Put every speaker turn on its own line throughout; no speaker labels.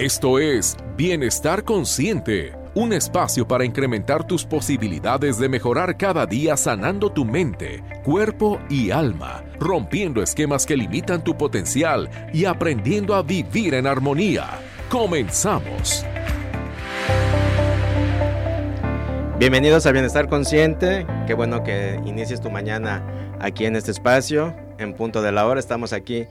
Esto es Bienestar Consciente, un espacio para incrementar tus posibilidades de mejorar cada día sanando tu mente, cuerpo y alma, rompiendo esquemas que limitan tu potencial y aprendiendo a vivir en armonía. Comenzamos.
Bienvenidos a Bienestar Consciente. Qué bueno que inicies tu mañana aquí en este espacio. En punto de la hora estamos aquí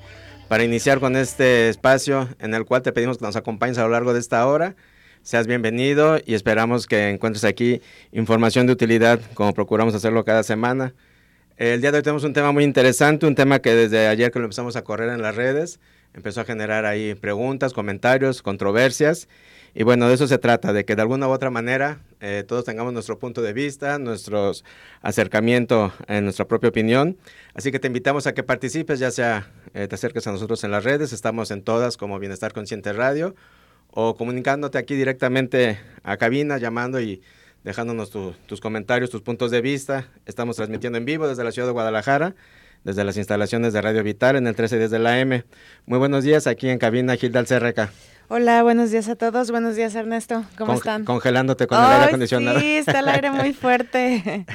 para iniciar con este espacio en el cual te pedimos que nos acompañes a lo largo de esta hora. Seas bienvenido y esperamos que encuentres aquí información de utilidad como procuramos hacerlo cada semana. El día de hoy tenemos un tema muy interesante, un tema que desde ayer que lo empezamos a correr en las redes, empezó a generar ahí preguntas, comentarios, controversias. Y bueno, de eso se trata, de que de alguna u otra manera eh, todos tengamos nuestro punto de vista, nuestro acercamiento en nuestra propia opinión. Así que te invitamos a que participes, ya sea eh, te acerques a nosotros en las redes, estamos en todas como Bienestar Consciente Radio, o comunicándote aquí directamente a cabina, llamando y dejándonos tus comentarios, tus puntos de vista. Estamos transmitiendo en vivo desde la ciudad de Guadalajara desde las instalaciones de Radio Vital en el 1310 de la M. Muy buenos días aquí en cabina Gilda Alcerreca.
Hola, buenos días a todos. Buenos días, Ernesto. ¿Cómo están?
Congelándote con el aire acondicionado.
Sí, está el aire muy fuerte.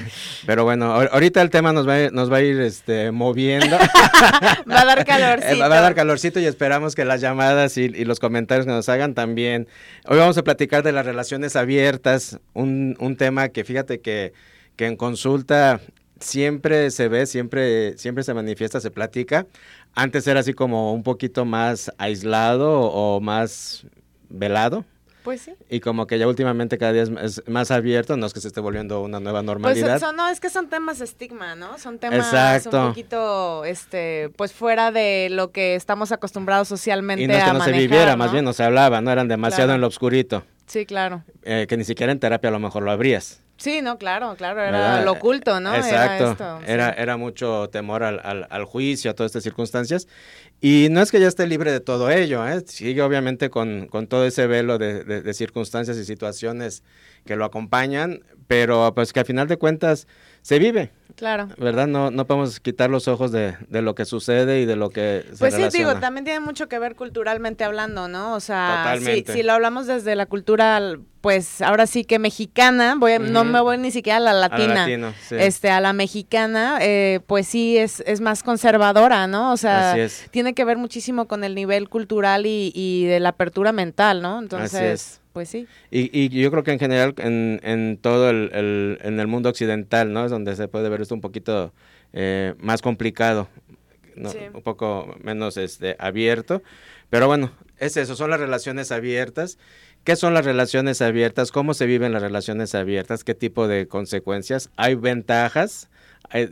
Pero bueno, ahorita el tema nos va, a, nos va a ir este, moviendo.
va a dar calorcito.
va a dar calorcito y esperamos que las llamadas y, los comentarios que nos hagan también. Hoy vamos a platicar de las relaciones abiertas, un, un tema que fíjate que, que en consulta siempre se ve, siempre, siempre se manifiesta, se platica. Antes era así como un poquito más aislado o más velado.
Pues sí.
Y como que ya últimamente cada día es, más abierto, no es que se esté volviendo una nueva pues normalidad.
Pues no, es que son temas estigma, ¿no? Son temas un poquito, este, pues fuera de lo que estamos acostumbrados socialmente
y no es que no se viviera, más bien no se hablaba, ¿no? Eran demasiado en lo oscurito.
Sí, claro.
Eh, que ni siquiera en terapia a lo mejor lo abrías.
Sí, no, claro, claro, era lo oculto, ¿no?
Exacto, era, era, mucho temor al, al, juicio, a todas estas circunstancias. Y no es que ya esté libre de todo ello, ¿eh? sigue obviamente con, con todo ese velo de, de, circunstancias y situaciones que lo acompañan, pero pues que al final de cuentas se vive.
Claro.
¿Verdad? No, no podemos quitar los ojos de, de lo que sucede y de lo que se
Pues
sí,
digo, también tiene mucho que ver culturalmente hablando, ¿no? O sea, si, si, lo hablamos desde la cultura, pues ahora sí que mexicana, voy no me voy ni siquiera a la latina, a este, a la mexicana, eh, pues sí es, es más conservadora, ¿no? O sea, tiene que ver muchísimo con el nivel cultural y, y de la apertura mental, ¿no? Entonces... Pues sí.
Y, y yo creo que en general en, en todo el, en el mundo occidental, ¿no? Es donde se puede ver esto un poquito eh, más complicado, un poco menos este, abierto. Pero bueno, es eso, son las relaciones abiertas. ¿Qué son las relaciones abiertas? ¿Cómo se viven las relaciones abiertas? ¿Qué tipo de consecuencias? ¿Hay ventajas?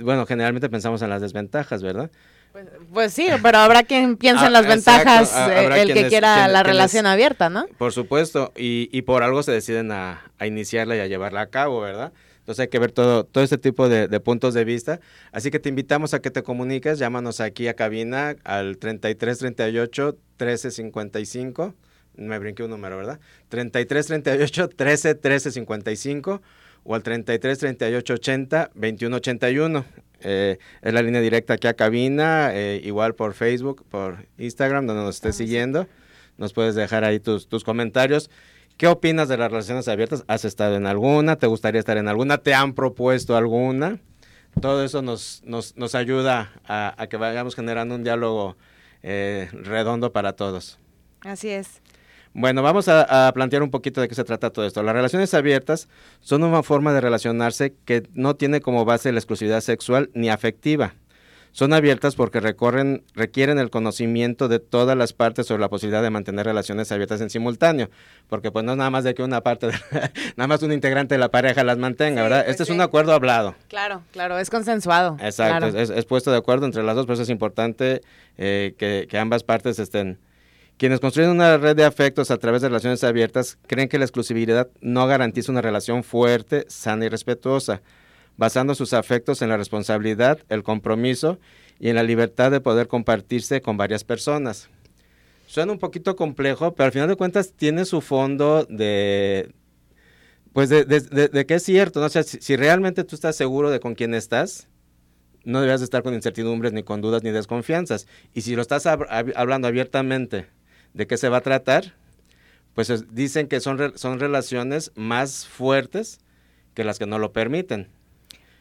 bueno, generalmente pensamos en las desventajas, ¿verdad?
Pues, pues, sí, pero habrá quien piense en las ah, ventajas, eh, el que quiera la relación abierta, ¿no?
Por supuesto, y, y por algo se deciden a, iniciarla y a llevarla a cabo, ¿verdad? Entonces hay que ver todo, todo este tipo de, puntos de vista. Así que te invitamos a que te comuniques, llámanos aquí a cabina al 3338 1355. Me brinqué un número, ¿verdad? 3338 13 1355 o al 33 38 80 21 81. Eh, es la línea directa aquí a cabina, eh, igual por Facebook, por Instagram, donde nos estés siguiendo. Nos puedes dejar ahí tus, tus comentarios. ¿Qué opinas de las relaciones abiertas? ¿Has estado en alguna? ¿Te gustaría estar en alguna? ¿Te han propuesto alguna? Todo eso nos, nos, nos ayuda a, que vayamos generando un diálogo eh, redondo para todos.
Así es.
Bueno, vamos a, plantear un poquito de qué se trata todo esto. Las relaciones abiertas son una forma de relacionarse que no tiene como base la exclusividad sexual ni afectiva. Son abiertas porque recorren, requieren el conocimiento de todas las partes sobre la posibilidad de mantener relaciones abiertas en simultáneo, porque pues no es nada más de que una parte, nada más un integrante de la pareja las mantenga, ¿verdad?
Pues
este es un acuerdo hablado.
Claro, claro, es consensuado.
Exacto, es, puesto de acuerdo entre las dos, pero es importante eh, que, que ambas partes estén quienes construyen una red de afectos a través de relaciones abiertas creen que la exclusividad no garantiza una relación fuerte, sana y respetuosa, basando sus afectos en la responsabilidad, el compromiso y en la libertad de poder compartirse con varias personas. Suena un poquito complejo, pero al final de cuentas tiene su fondo de, pues de, que es cierto, ¿no? O si, realmente tú estás seguro de con quién estás, no deberías estar con incertidumbres, ni con dudas, ni desconfianzas. Y si lo estás hablando abiertamente de qué se va a tratar, pues dicen que son, son relaciones más fuertes que las que no lo permiten.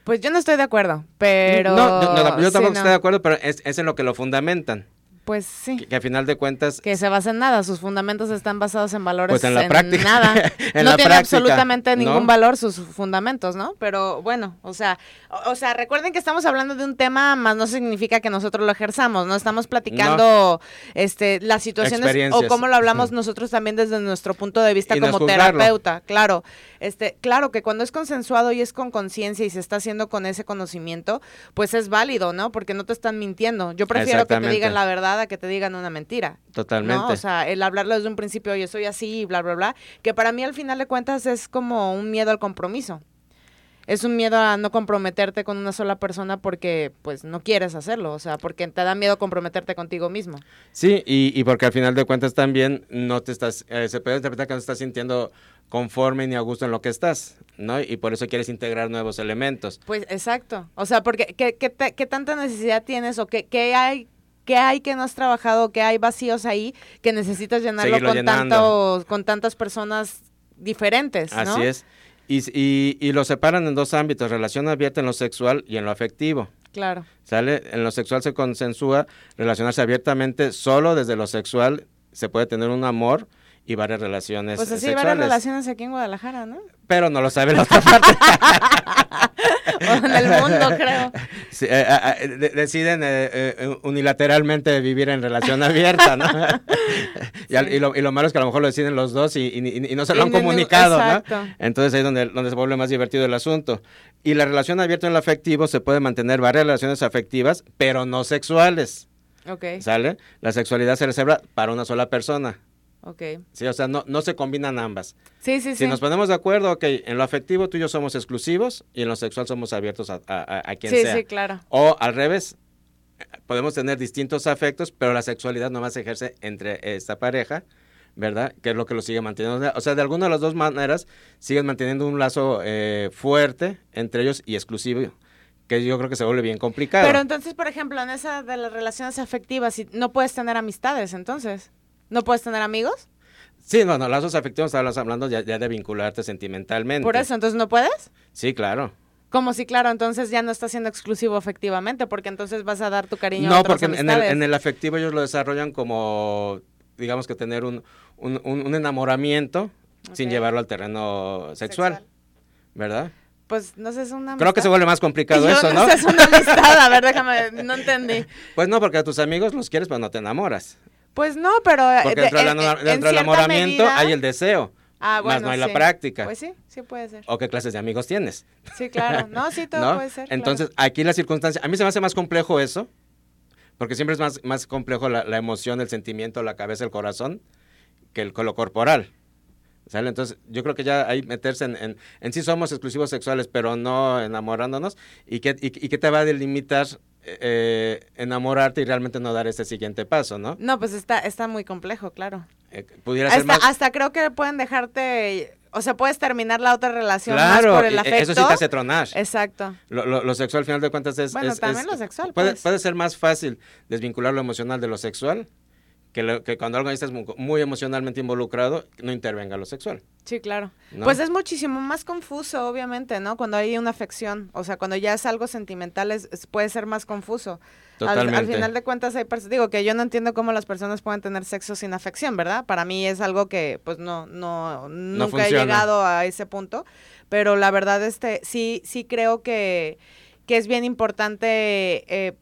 Pues yo no estoy de acuerdo, pero...
No, yo tampoco estoy de acuerdo, pero es, es en lo que lo fundamentan.
Pues sí.
Que, a final de cuentas...
Que se basa en nada, sus fundamentos están basados en valores
pues en, la práctica.
nada. no tiene absolutamente ningún valor sus fundamentos, ¿no? Pero bueno, o sea, o, sea, recuerden que estamos hablando de un tema, más no significa que nosotros lo ejerzamos, ¿no? Estamos platicando este las situaciones o cómo lo hablamos nosotros también desde nuestro punto de vista como terapeuta, claro. Este, claro que cuando es consensuado y es con conciencia y se está haciendo con ese conocimiento, pues es válido, ¿no? Porque no te están mintiendo. Yo prefiero que te digan la verdad que te digan una mentira.
Totalmente.
O sea, el hablarlo desde un principio, yo soy así, bla, bla, bla, que para mí al final de cuentas es como un miedo al compromiso. Es un miedo a no comprometerte con una sola persona porque pues no quieres hacerlo, o sea, porque te da miedo comprometerte contigo mismo.
Sí, y, y porque al final de cuentas también no te estás, eh, se puede interpretar que no estás sintiendo conforme ni a gusto en lo que estás, ¿no? Y por eso quieres integrar nuevos elementos.
Pues exacto, o sea, porque ¿qué, qué, qué tanta necesidad tienes o qué, qué hay ¿Qué hay que no has trabajado? ¿Qué hay vacíos ahí que necesitas llenarlo con, tantos, con tantas personas diferentes? ¿no?
Así es. Y, y, y, lo separan en dos ámbitos, relación abierta en lo sexual y en lo afectivo.
Claro.
¿Sale? En lo sexual se consensúa relacionarse abiertamente solo desde lo sexual, se puede tener un amor y varias relaciones
Pues así,
sexuales.
varias relaciones aquí en Guadalajara, ¿no?
Pero no lo sabe la otra parte.
o en el mundo, creo.
Eh, eh, eh, deciden unilateralmente vivir en relación abierta, ¿no? y, lo, y, lo, malo es que a lo mejor lo deciden los dos y, y no se lo han comunicado, ¿no? Entonces ahí es donde, donde se vuelve más divertido el asunto. Y la relación abierta en lo afectivo se puede mantener varias relaciones afectivas, pero no sexuales. ¿Sale? La sexualidad se reserva para una sola persona.
Ok.
Sí, o sea, no, no se combinan ambas.
Sí, sí,
sí. Si nos ponemos de acuerdo, ok, en lo afectivo tú y yo somos exclusivos y en lo sexual somos abiertos a, a, quien sea.
Sí, sí, claro.
O al revés, podemos tener distintos afectos, pero la sexualidad nomás se ejerce entre esta pareja, ¿verdad? Que es lo que lo sigue manteniendo. O sea, de alguna de las dos maneras siguen manteniendo un lazo eh, fuerte entre ellos y exclusivo que yo creo que se vuelve bien complicado.
Pero entonces, por ejemplo, en esa de las relaciones afectivas, no puedes tener amistades, entonces. ¿No puedes tener amigos?
Sí, no, no, lazos afectivos estabas hablando ya, de vincularte sentimentalmente.
Por eso, entonces no puedes?
Sí, claro.
Como si, claro, entonces ya no estás siendo exclusivo afectivamente, porque entonces vas a dar tu cariño a otras
porque en el, en el, afectivo ellos lo desarrollan como, digamos que tener un, un, enamoramiento sin llevarlo al terreno sexual, ¿verdad?
Pues no sé, es una
Creo que se vuelve más complicado eso, ¿no?
¿no? es una amistad, a ver, déjame, no entendí.
Pues no, porque a tus amigos los quieres, pero no te enamoras.
Pues no, pero... Eh,
Porque dentro, del enamoramiento hay el deseo.
Ah,
más no hay la práctica.
Pues sí, sí puede ser.
¿O qué clases de amigos tienes?
Sí, claro. No, sí, todo puede ser.
Entonces, aquí la circunstancia, a mí se me hace más complejo eso, porque siempre es más, más complejo la, la emoción, el sentimiento, la cabeza, el corazón, que el, lo corporal. ¿Sale? Entonces, yo creo que ya hay meterse en, en, sí somos exclusivos sexuales, pero no enamorándonos. ¿Y qué, y, y qué te va a delimitar eh, enamorarte y realmente no dar ese siguiente paso, ¿no?
No, pues está, está muy complejo, claro.
Eh, pudiera ser
hasta,
más...
hasta creo que pueden dejarte, o sea, puedes terminar la otra relación más por el afecto.
eso sí te hace tronar.
Exacto.
Lo, lo, sexual, al final de cuentas, es...
Bueno, también lo sexual,
puede,
pues.
puede ser más fácil desvincular lo emocional de lo sexual que, que cuando algo está muy, emocionalmente involucrado, no intervenga lo sexual.
Sí, claro. Pues es muchísimo más confuso, obviamente, ¿no? Cuando hay una afección, o sea, cuando ya es algo sentimental, es, puede ser más confuso.
Totalmente.
Al, final de cuentas, hay digo que yo no entiendo cómo las personas pueden tener sexo sin afección, ¿verdad? Para mí es algo que, pues, no, no, nunca he llegado a ese punto, pero la verdad, este, sí, sí creo que, que es bien importante, eh,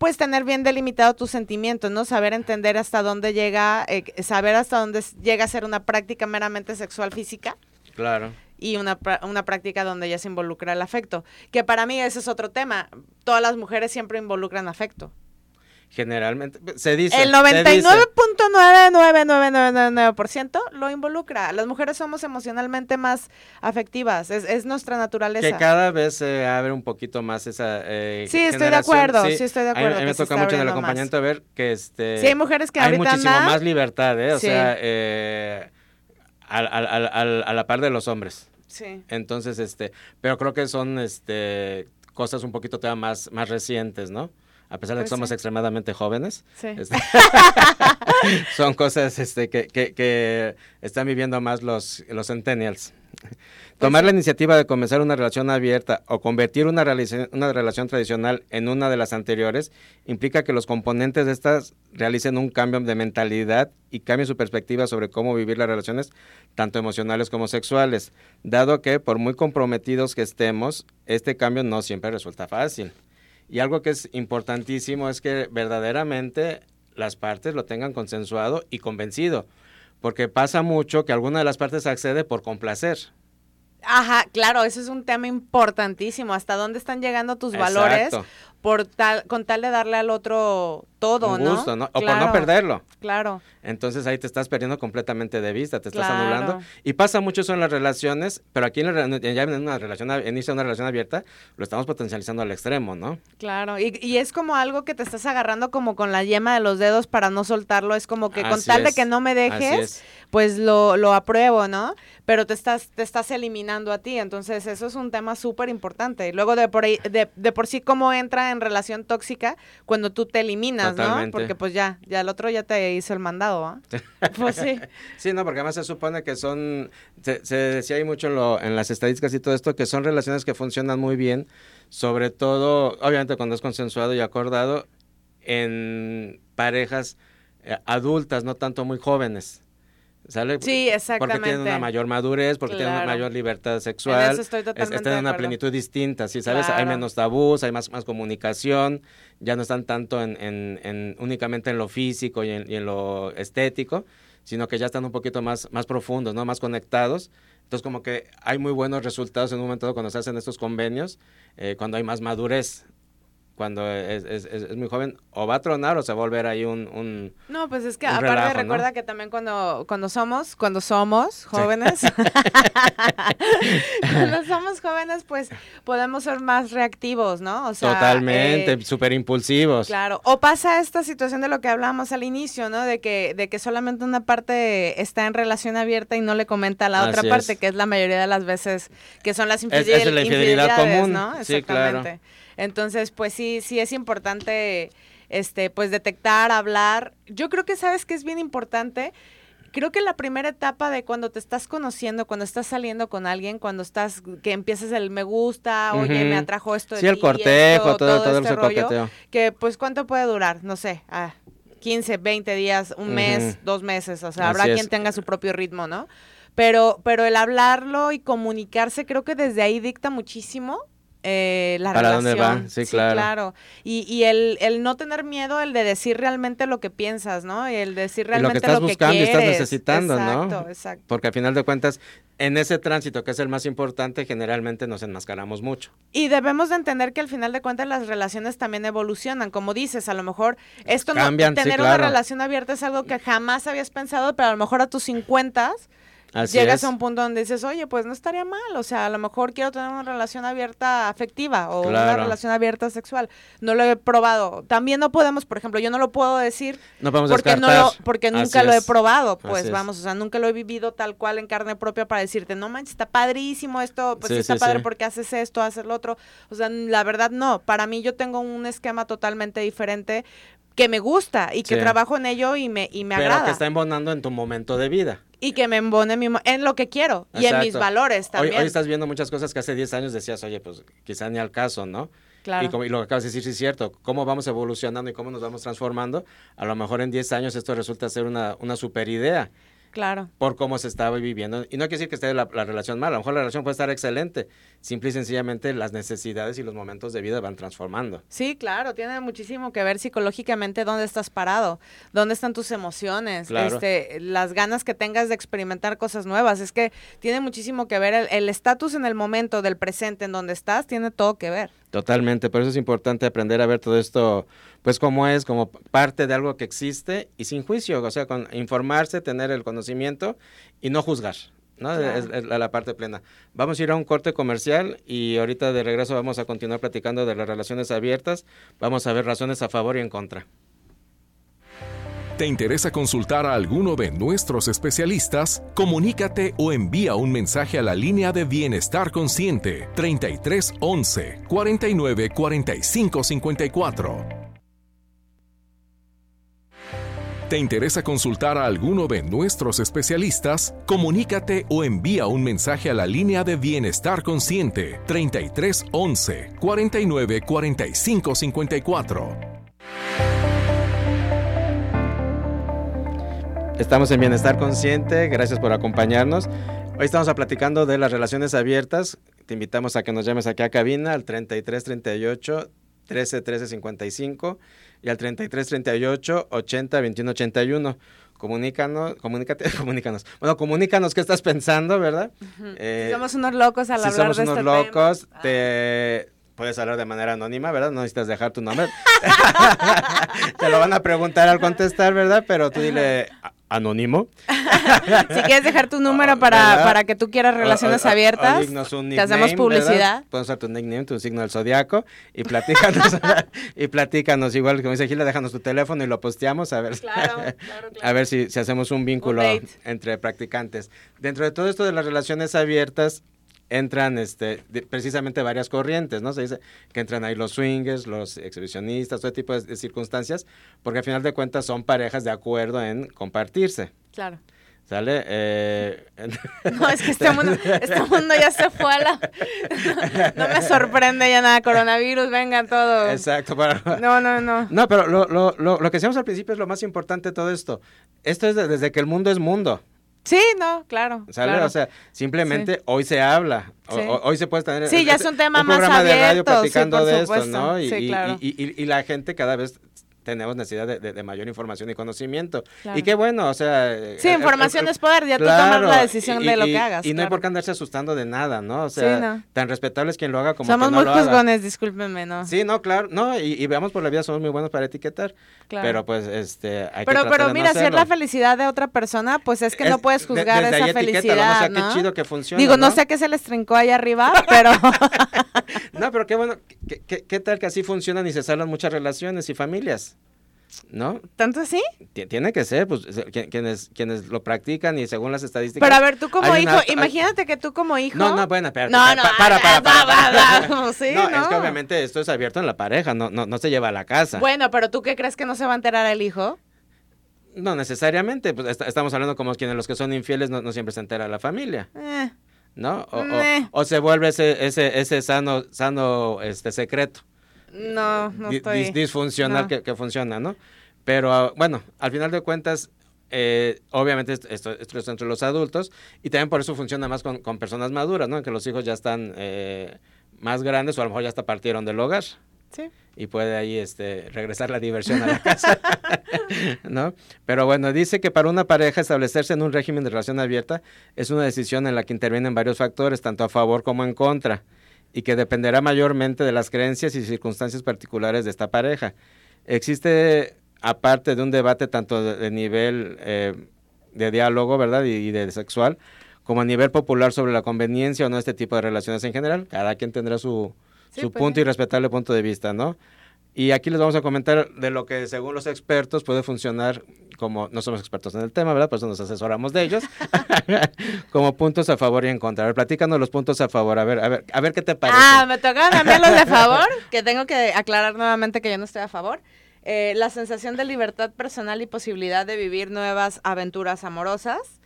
pues tener bien delimitado tus sentimientos, ¿no? Saber entender hasta dónde llega, eh, saber hasta dónde llega a ser una práctica meramente sexual física.
Claro.
Y una, una práctica donde ya se involucra el afecto. Que para mí ese es otro tema. Todas las mujeres siempre involucran afecto.
Generalmente, se dice.
El 99.99999% lo involucra. Las mujeres somos emocionalmente más afectivas, es, es, nuestra naturaleza.
Que cada vez se abre un poquito más esa. Eh,
sí, estoy de acuerdo, sí, estoy de acuerdo.
A mí, me toca mucho en el acompañamiento ver que este.
Sí, hay mujeres que
hay muchísimo más libertad, ¿eh? O sea, eh, al, al, al, a la par de los hombres.
Sí.
Entonces, este, pero creo que son este cosas un poquito todavía más, más recientes, ¿no? A pesar de que pues somos extremadamente jóvenes.
Sí.
Este, son cosas este, que, que, que están viviendo más los, los centennials. Tomar la iniciativa de comenzar una relación abierta o convertir una, una relación tradicional en una de las anteriores implica que los componentes de estas realicen un cambio de mentalidad y cambien su perspectiva sobre cómo vivir las relaciones, tanto emocionales como sexuales, dado que por muy comprometidos que estemos, este cambio no siempre resulta fácil. Y algo que es importantísimo es que verdaderamente las partes lo tengan consensuado y convencido, porque pasa mucho que alguna de las partes accede por complacer
Ajá, claro, eso es un tema importantísimo. ¿Hasta dónde están llegando tus valores? Por tal, con tal de darle al otro todo,
un gusto, ¿no? O por no perderlo.
Claro.
Entonces ahí te estás perdiendo completamente de vista, te estás anulando. Y pasa mucho eso en las relaciones, pero aquí en ya en una relación, inicia una relación abierta, lo estamos potencializando al extremo, ¿no?
Claro, y, y, es como algo que te estás agarrando como con la yema de los dedos para no soltarlo, es como que con tal de que no me dejes, pues lo, lo apruebo, ¿no? Pero te estás, te estás eliminando a ti, entonces eso es un tema súper importante. Y luego de por, ahí, de, de por sí cómo entra en relación tóxica cuando tú te eliminas porque pues ya, ya el otro ya te hizo el mandado, ¿ah? pues sí.
Sí, no, porque además se supone que son, se, decía ahí mucho en, en las estadísticas y todo esto, que son relaciones que funcionan muy bien, sobre todo, obviamente cuando es consensuado y acordado, en parejas eh, adultas, no tanto muy jóvenes. ¿Sale?
Sí, exactamente.
Porque tienen una mayor madurez, porque tienen una mayor libertad sexual. En eso estoy totalmente Están en una plenitud distinta, ¿sí? ¿Sabes? Hay menos tabús, hay más, más comunicación, ya no están tanto en, en, únicamente en lo físico y en, lo estético, sino que ya están un poquito más, más profundos, ¿no? Más conectados. Entonces, como que hay muy buenos resultados en un momento cuando se hacen estos convenios, eh, cuando hay más madurez cuando es, es, es, muy joven, o va a tronar o se va a volver ahí un...
no, pues es que aparte recuerda que también cuando, cuando somos, cuando somos jóvenes, cuando somos jóvenes, pues podemos ser más reactivos, ¿no?
O sea, Totalmente, eh, súper impulsivos.
Claro, o pasa esta situación de lo que hablábamos al inicio, ¿no? De que, de que solamente una parte está en relación abierta y no le comenta a la otra parte, que es la mayoría de las veces que son las infidelidades. Es, la infidelidad común, ¿no?
Sí, claro.
Entonces, pues sí, sí es importante, este, pues detectar, hablar. Yo creo que sabes que es bien importante. Creo que la primera etapa de cuando te estás conociendo, cuando estás saliendo con alguien, cuando estás, que empiezas el me gusta, oye, me atrajo esto
de Sí, el cortejo, todo, todo, este rollo,
Que pues cuánto puede durar, no sé, ah, 15, 20 días, un mes, dos meses, o sea, habrá quien tenga su propio ritmo, ¿no? Pero, pero el hablarlo y comunicarse creo que desde ahí dicta muchísimo eh, la
¿Para
relación.
dónde va? Sí, claro.
Y, y el, el, no tener miedo, el de decir realmente lo que piensas, ¿no? Y el decir realmente
lo que estás buscando
y
estás necesitando,
exacto, ¿no? Exacto.
Porque al final de cuentas, en ese tránsito que es el más importante, generalmente nos enmascaramos mucho.
Y debemos de entender que al final de cuentas las relaciones también evolucionan. Como dices, a lo mejor esto no, tener una relación abierta es algo que jamás habías pensado, pero a lo mejor a tus 50 llegas a un punto donde dices, oye, pues no estaría mal, o sea, a lo mejor quiero tener una relación abierta afectiva o una relación abierta sexual. No lo he probado. También no podemos, por ejemplo, yo no lo puedo decir porque no porque nunca lo he probado, pues vamos, o sea, nunca lo he vivido tal cual en carne propia para decirte, no manches, está padrísimo esto, pues está padre porque haces esto, haces lo otro. O sea, la verdad no, para mí yo tengo un esquema totalmente diferente que me gusta y que trabajo en ello y me, y me
Pero
agrada.
que está embonando en tu momento de vida.
Y que me embone en lo que quiero y en mis valores también.
Hoy, estás viendo muchas cosas que hace 10 años decías, oye, pues quizá ni al caso, ¿no? Claro. Y, como, y lo que acabas de decir sí es cierto, cómo vamos evolucionando y cómo nos vamos transformando, a lo mejor en 10 años esto resulta ser una, una super idea.
Claro.
Por cómo se estaba viviendo. Y no quiere decir que esté la, relación mal, a lo mejor la relación puede estar excelente. Simple y sencillamente las necesidades y los momentos de vida van transformando.
Sí, claro, tiene muchísimo que ver psicológicamente dónde estás parado, dónde están tus emociones, este, las ganas que tengas de experimentar cosas nuevas. Es que tiene muchísimo que ver el estatus en el momento del presente en donde estás, tiene todo que ver.
Totalmente, por eso es importante aprender a ver todo esto, pues como es, como parte de algo que existe y sin juicio, o sea, con informarse, tener el conocimiento y no juzgar, ¿no? Es, la, parte plena. Vamos a ir a un corte comercial y ahorita de regreso vamos a continuar platicando de las relaciones abiertas, vamos a ver razones a favor y en contra.
¿Te interesa consultar a alguno de nuestros especialistas? Comunícate o envía un mensaje a la línea de Bienestar Consciente 33 11 49 45 54. ¿Te interesa consultar a alguno de nuestros especialistas? Comunícate o envía un mensaje a la línea de Bienestar Consciente 33 11 49 45 54.
Estamos en Bienestar Consciente, gracias por acompañarnos. Hoy estamos platicando de las relaciones abiertas. Te invitamos a que nos llames aquí a cabina al 33 38 13 13 55 y al 33 38 80 21 81. Comunícanos, comunícate, comunícanos. Bueno, comunícanos qué estás pensando, ¿verdad?
Eh, somos unos locos al hablar
somos
de
unos
este
locos, te puedes hablar de manera anónima, ¿verdad? No necesitas dejar tu nombre. te lo van a preguntar al contestar, ¿verdad? Pero tú dile anónimo.
si quieres dejar tu número para, para que tú quieras relaciones abiertas, te hacemos publicidad.
Puedes usar tu nickname, tu signo del zodiaco y platícanos, y platícanos igual como dice Gila, déjanos tu teléfono y lo posteamos a ver, a ver si, si hacemos un vínculo entre practicantes. Dentro de todo esto de las relaciones abiertas, entran este, precisamente varias corrientes, ¿no? Se dice que entran ahí los swingers, los exhibicionistas, todo tipo de, circunstancias, porque al final de cuentas son parejas de acuerdo en compartirse.
Claro.
¿Sale? Eh,
no, es que este mundo, este mundo ya se fue a la... No, me sorprende ya nada, coronavirus, vengan todos.
Exacto.
No, no, no.
No, pero lo, lo, lo, lo que decíamos al principio es lo más importante de todo esto. Esto es desde que el mundo es mundo.
Sí, no, claro.
O sea, simplemente hoy se habla, hoy se puede tener
sí, ya es un tema más programa de radio
platicando de esto, ¿no? Y, y, y, la gente cada vez tenemos necesidad de, mayor información y conocimiento. Y qué bueno, o sea...
Sí, información es poder, ya tú tomas la decisión de lo que hagas.
Y no hay por qué andarse asustando de nada, ¿no? O sea, tan respetable es quien lo haga como
somos
no
muy juzgones, discúlpenme, ¿no?
Sí, no, claro, no, y, veamos por la vida, somos muy buenos para etiquetar. Claro. Pero pues, este, hay
pero,
que
Pero mira, si es la felicidad de otra persona, pues es que no puedes juzgar esa felicidad,
¿no? O sea, qué chido que funciona,
Digo, no, sé qué se les trincó ahí arriba, pero...
no, pero qué bueno, ¿qué, qué tal que así funcionan y se salvan muchas relaciones y familias? ¿No?
¿Tanto así?
Tiene que ser, pues quienes, quienes lo practican y según las estadísticas.
Pero a ver, tú como hijo, imagínate que tú como hijo.
No, no, bueno, espérate.
No, no, para, para, para. no, es
que obviamente esto es abierto en la pareja, no, no, no se lleva a la casa.
Bueno, pero tú qué crees que no se va a enterar el hijo?
No necesariamente, pues estamos hablando como quienes los que son infieles no, siempre se entera la familia. Eh. ¿No? O, o, se vuelve ese, ese, ese sano, sano este secreto.
No, no estoy.
disfuncional Que, funciona, ¿no? Pero ah, bueno, al final de cuentas, eh, obviamente esto, esto, es entre los adultos y también por eso funciona más con, personas maduras, ¿no? Que los hijos ya están eh, más grandes o a lo mejor ya hasta partieron del hogar.
Sí.
Y puede ahí este, regresar la diversión a la casa, ¿no? Pero bueno, dice que para una pareja establecerse en un régimen de relación abierta es una decisión en la que intervienen varios factores, tanto a favor como en contra y que dependerá mayormente de las creencias y circunstancias particulares de esta pareja. Existe, aparte de un debate tanto de, nivel eh, de diálogo, ¿verdad? Y, de sexual, como a nivel popular sobre la conveniencia o no este tipo de relaciones en general. Cada quien tendrá su, su pues punto y respetable punto de vista, ¿no? Y aquí les vamos a comentar de lo que según los expertos puede funcionar como no somos expertos en el tema, ¿verdad? Por eso nos asesoramos de ellos, como puntos a favor y en contra. A ver, platícanos los puntos a favor, a ver, a ver, a ver qué te parece.
Ah, me tocaron a mí los de favor, que tengo que aclarar nuevamente que yo no estoy a favor. Eh, la sensación de libertad personal y posibilidad de vivir nuevas aventuras amorosas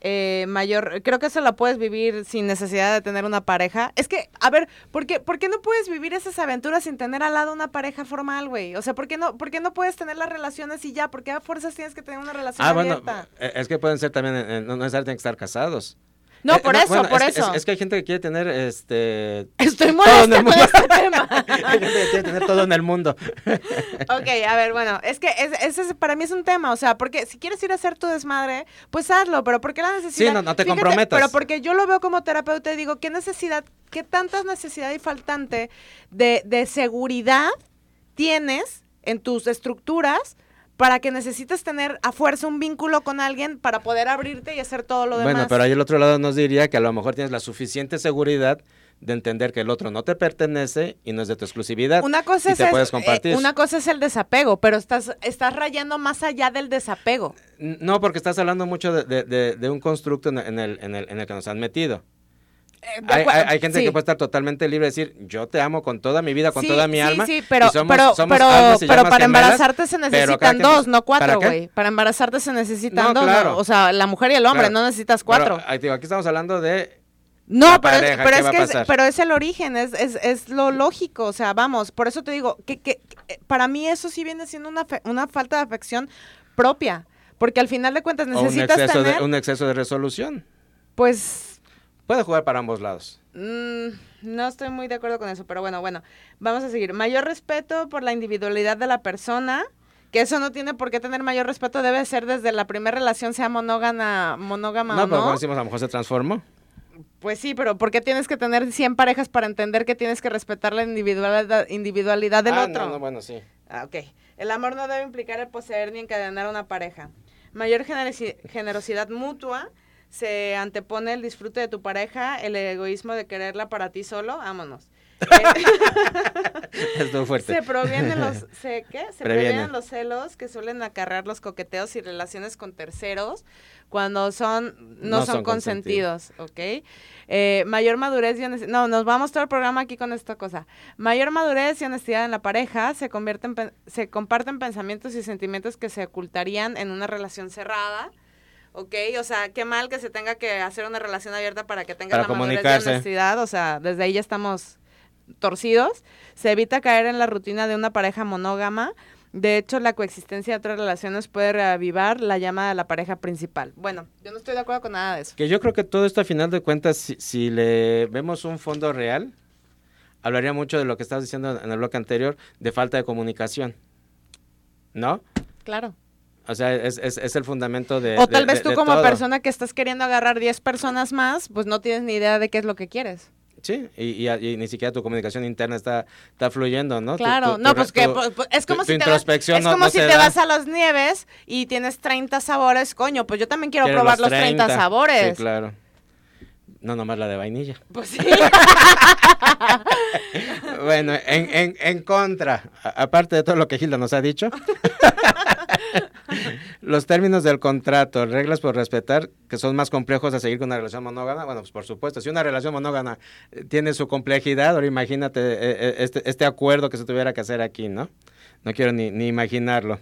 eh, mayor, creo que eso la puedes vivir sin necesidad de tener una pareja. Es que, a ver, ¿por qué, ¿por qué no puedes vivir esas aventuras sin tener al lado una pareja formal, güey? O sea, ¿por qué no, por qué no puedes tener las relaciones y ya? ¿Por qué a fuerzas tienes que tener una relación ah, Bueno,
eh, es que pueden ser también, eh, no necesariamente que estar casados.
No, eh, por eso, por eso.
Es, que hay gente que quiere tener este.
Estoy molesta con este tema.
hay gente que quiere tener todo en el mundo.
ok, a ver, bueno, es que ese para mí es un tema, o sea, porque si quieres ir a hacer tu desmadre, pues hazlo, pero ¿por qué la necesidad?
Sí, no, no te comprometas.
Pero porque yo lo veo como terapeuta y digo, ¿qué necesidad, qué tanta necesidad y faltante de, de seguridad tienes en tus estructuras? Para que necesites tener a fuerza un vínculo con alguien para poder abrirte y hacer todo lo demás.
Bueno, pero ahí el otro lado nos diría que a lo mejor tienes la suficiente seguridad de entender que el otro no te pertenece y no es de tu exclusividad.
Una cosa es
puedes compartir.
una cosa es el desapego, pero estás estás rayando más allá del desapego.
No, porque estás hablando mucho de, un constructo en el, en, el, en el que nos han metido. Hay, gente que puede estar totalmente libre de decir, yo te amo con toda mi vida, con toda mi alma.
Sí, pero, pero, pero, para embarazarte se necesitan dos, no cuatro, güey. Para, embarazarte se necesitan dos. O sea, la mujer y el hombre, no necesitas cuatro.
aquí estamos hablando de
no, pero, es, pero, es que es, pero es el origen, es, es, es, lo lógico, o sea, vamos, por eso te digo, que, que, eh, para mí eso sí viene siendo una, una falta de afección propia, porque al final de cuentas necesitas
un exceso
tener...
De, un exceso de resolución.
Pues...
Puede jugar para ambos lados.
Mm, no estoy muy de acuerdo con eso, pero bueno, bueno, vamos a seguir. Mayor respeto por la individualidad de la persona, que eso no tiene por qué tener mayor respeto, debe ser desde la primera relación, sea monógama, monógama
no,
o no.
pero como decimos, a lo mejor se transformó.
Pues sí, pero ¿por qué tienes que tener 100 parejas para entender que tienes que respetar la individualidad, individualidad del
ah,
otro?
No, no, bueno, sí.
Ah, ok. El amor no debe implicar el poseer ni encadenar una pareja. Mayor generosidad mutua se antepone el disfrute de tu pareja, el egoísmo de quererla para ti solo, vámonos.
fuerte.
Se provienen los, se, ¿qué? Se previenen los celos que suelen acarrear los coqueteos y relaciones con terceros cuando son no, son, consentidos, ¿ok? Eh, mayor madurez y honestidad, no, nos vamos todo el programa aquí con esta cosa. Mayor madurez y honestidad en la pareja se convierten, se comparten pensamientos y sentimientos que se ocultarían en una relación cerrada. ¿Ok? O sea, qué mal que se tenga que hacer una relación abierta para que tenga la madurez y honestidad, o sea, desde ahí ya estamos torcidos, se evita caer en la rutina de una pareja monógama. De hecho, la coexistencia de otras relaciones puede reavivar la llama de la pareja principal. Bueno, yo no estoy de acuerdo con nada de eso.
Que yo creo que todo esto, a final de cuentas, si, le vemos un fondo real, hablaría mucho de lo que estabas diciendo en el bloque anterior, de falta de comunicación. ¿No?
Claro.
O sea, es, es, el fundamento de...
O tal vez tú como persona que estás queriendo agarrar 10 personas más, pues no tienes ni idea de qué es lo que quieres.
Sí, y, y, ni siquiera tu comunicación interna está, está fluyendo, ¿no?
Claro, no, pues que pues, pues, es como si, te, vas, es como si te vas a las nieves y tienes 30 sabores, coño, pues yo también quiero probar los 30. sabores.
Sí, claro. No, nomás la de vainilla.
Pues sí.
bueno, en, en, en contra, aparte de todo lo que Gilda nos ha dicho, los términos del contrato, reglas por respetar, que son más complejos a seguir con una relación monógama, bueno, pues por supuesto, si una relación monógama eh, tiene su complejidad, ahora imagínate eh, eh, este, este, acuerdo que se tuviera que hacer aquí, ¿no? No quiero ni, ni imaginarlo.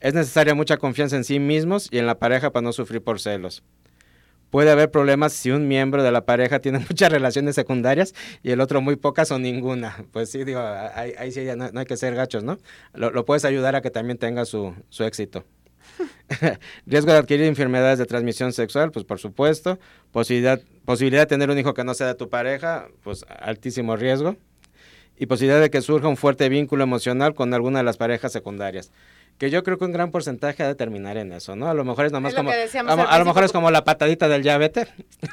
Es necesaria mucha confianza en sí mismos y en la pareja para no sufrir por celos puede haber problemas si un miembro de la pareja tiene muchas relaciones secundarias y el otro muy pocas o ninguna. Pues sí, digo, ahí, sí ya no, hay que ser gachos, ¿no? Lo, puedes ayudar a que también tenga su, su éxito. Riesgo de adquirir enfermedades de transmisión sexual, pues por supuesto. Posibilidad, posibilidad de tener un hijo que no sea de tu pareja, pues altísimo riesgo. Y posibilidad de que surja un fuerte vínculo emocional con alguna de las parejas secundarias que yo creo que un gran porcentaje ha de terminar en eso, ¿no? A lo mejor es nomás como a, lo mejor es como la patadita del ya vete.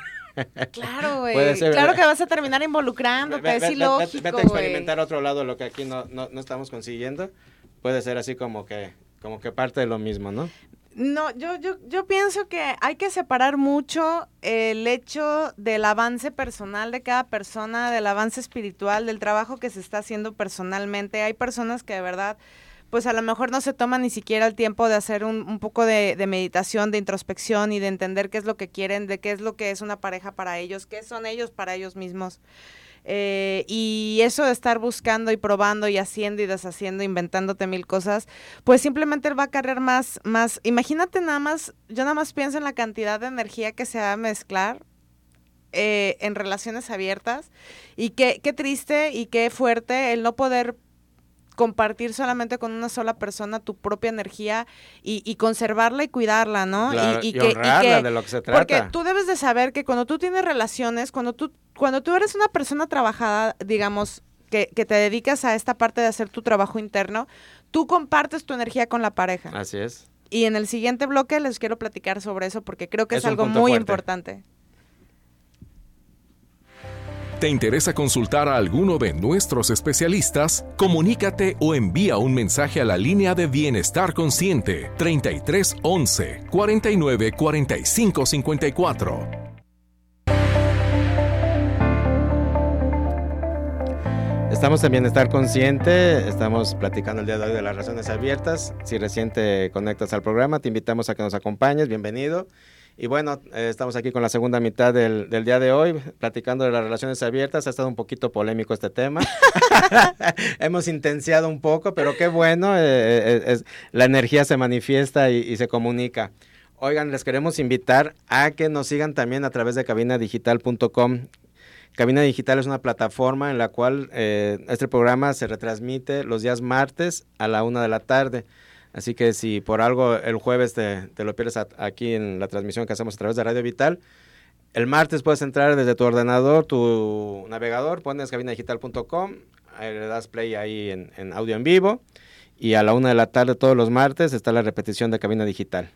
Claro, güey. Claro que vas a terminar involucrándote, es ilógico,
Vete a experimentar otro lado lo que aquí no, no, no estamos consiguiendo. Puede ser así como que como que parte de lo mismo, ¿no?
No, yo, yo, yo pienso que hay que separar mucho el hecho del avance personal de cada persona, del avance espiritual, del trabajo que se está haciendo personalmente. Hay personas que de verdad pues a lo mejor no se toma ni siquiera el tiempo de hacer un, un poco de, meditación, de introspección y de entender qué es lo que quieren, de qué es lo que es una pareja para ellos, qué son ellos para ellos mismos. Eh, y eso de estar buscando y probando y haciendo y deshaciendo, inventándote mil cosas, pues simplemente él va a cargar más, más. Imagínate nada más, yo nada más pienso en la cantidad de energía que se va a mezclar eh, en relaciones abiertas y qué, qué triste y qué fuerte el no poder compartir solamente con una sola persona tu propia energía y, conservarla y cuidarla, ¿no?
y, que, de lo que se trata.
Porque tú debes de saber que cuando tú tienes relaciones, cuando tú, cuando tú eres una persona trabajada, digamos, que, que te dedicas a esta parte de hacer tu trabajo interno, tú compartes tu energía con la pareja.
Así es.
Y en el siguiente bloque les quiero platicar sobre eso porque creo que es, algo muy importante.
¿Te interesa consultar a alguno de nuestros especialistas? Comunícate o envía un mensaje a la línea de Bienestar Consciente 33 11 49 45 54.
Estamos en Bienestar Consciente, estamos platicando el día de hoy de las razones abiertas. Si recién te conectas al programa, te invitamos a que nos acompañes, bienvenido. Y bueno, eh, estamos aquí con la segunda mitad del, día de hoy, platicando de las relaciones abiertas. Ha estado un poquito polémico este tema. Hemos intenciado un poco, pero qué bueno, eh, es, la energía se manifiesta y, se comunica. Oigan, les queremos invitar a que nos sigan también a través de cabinadigital.com. Cabina Digital es una plataforma en la cual este programa se retransmite los días martes a la una de la tarde. Así que si por algo el jueves te, lo pierdes aquí en la transmisión que hacemos a través de Radio Vital, el martes puedes entrar desde tu ordenador, tu navegador, pones cabinadigital.com, le das play ahí en, en audio en vivo y a la una de la tarde todos los martes está la repetición de Cabina Digital.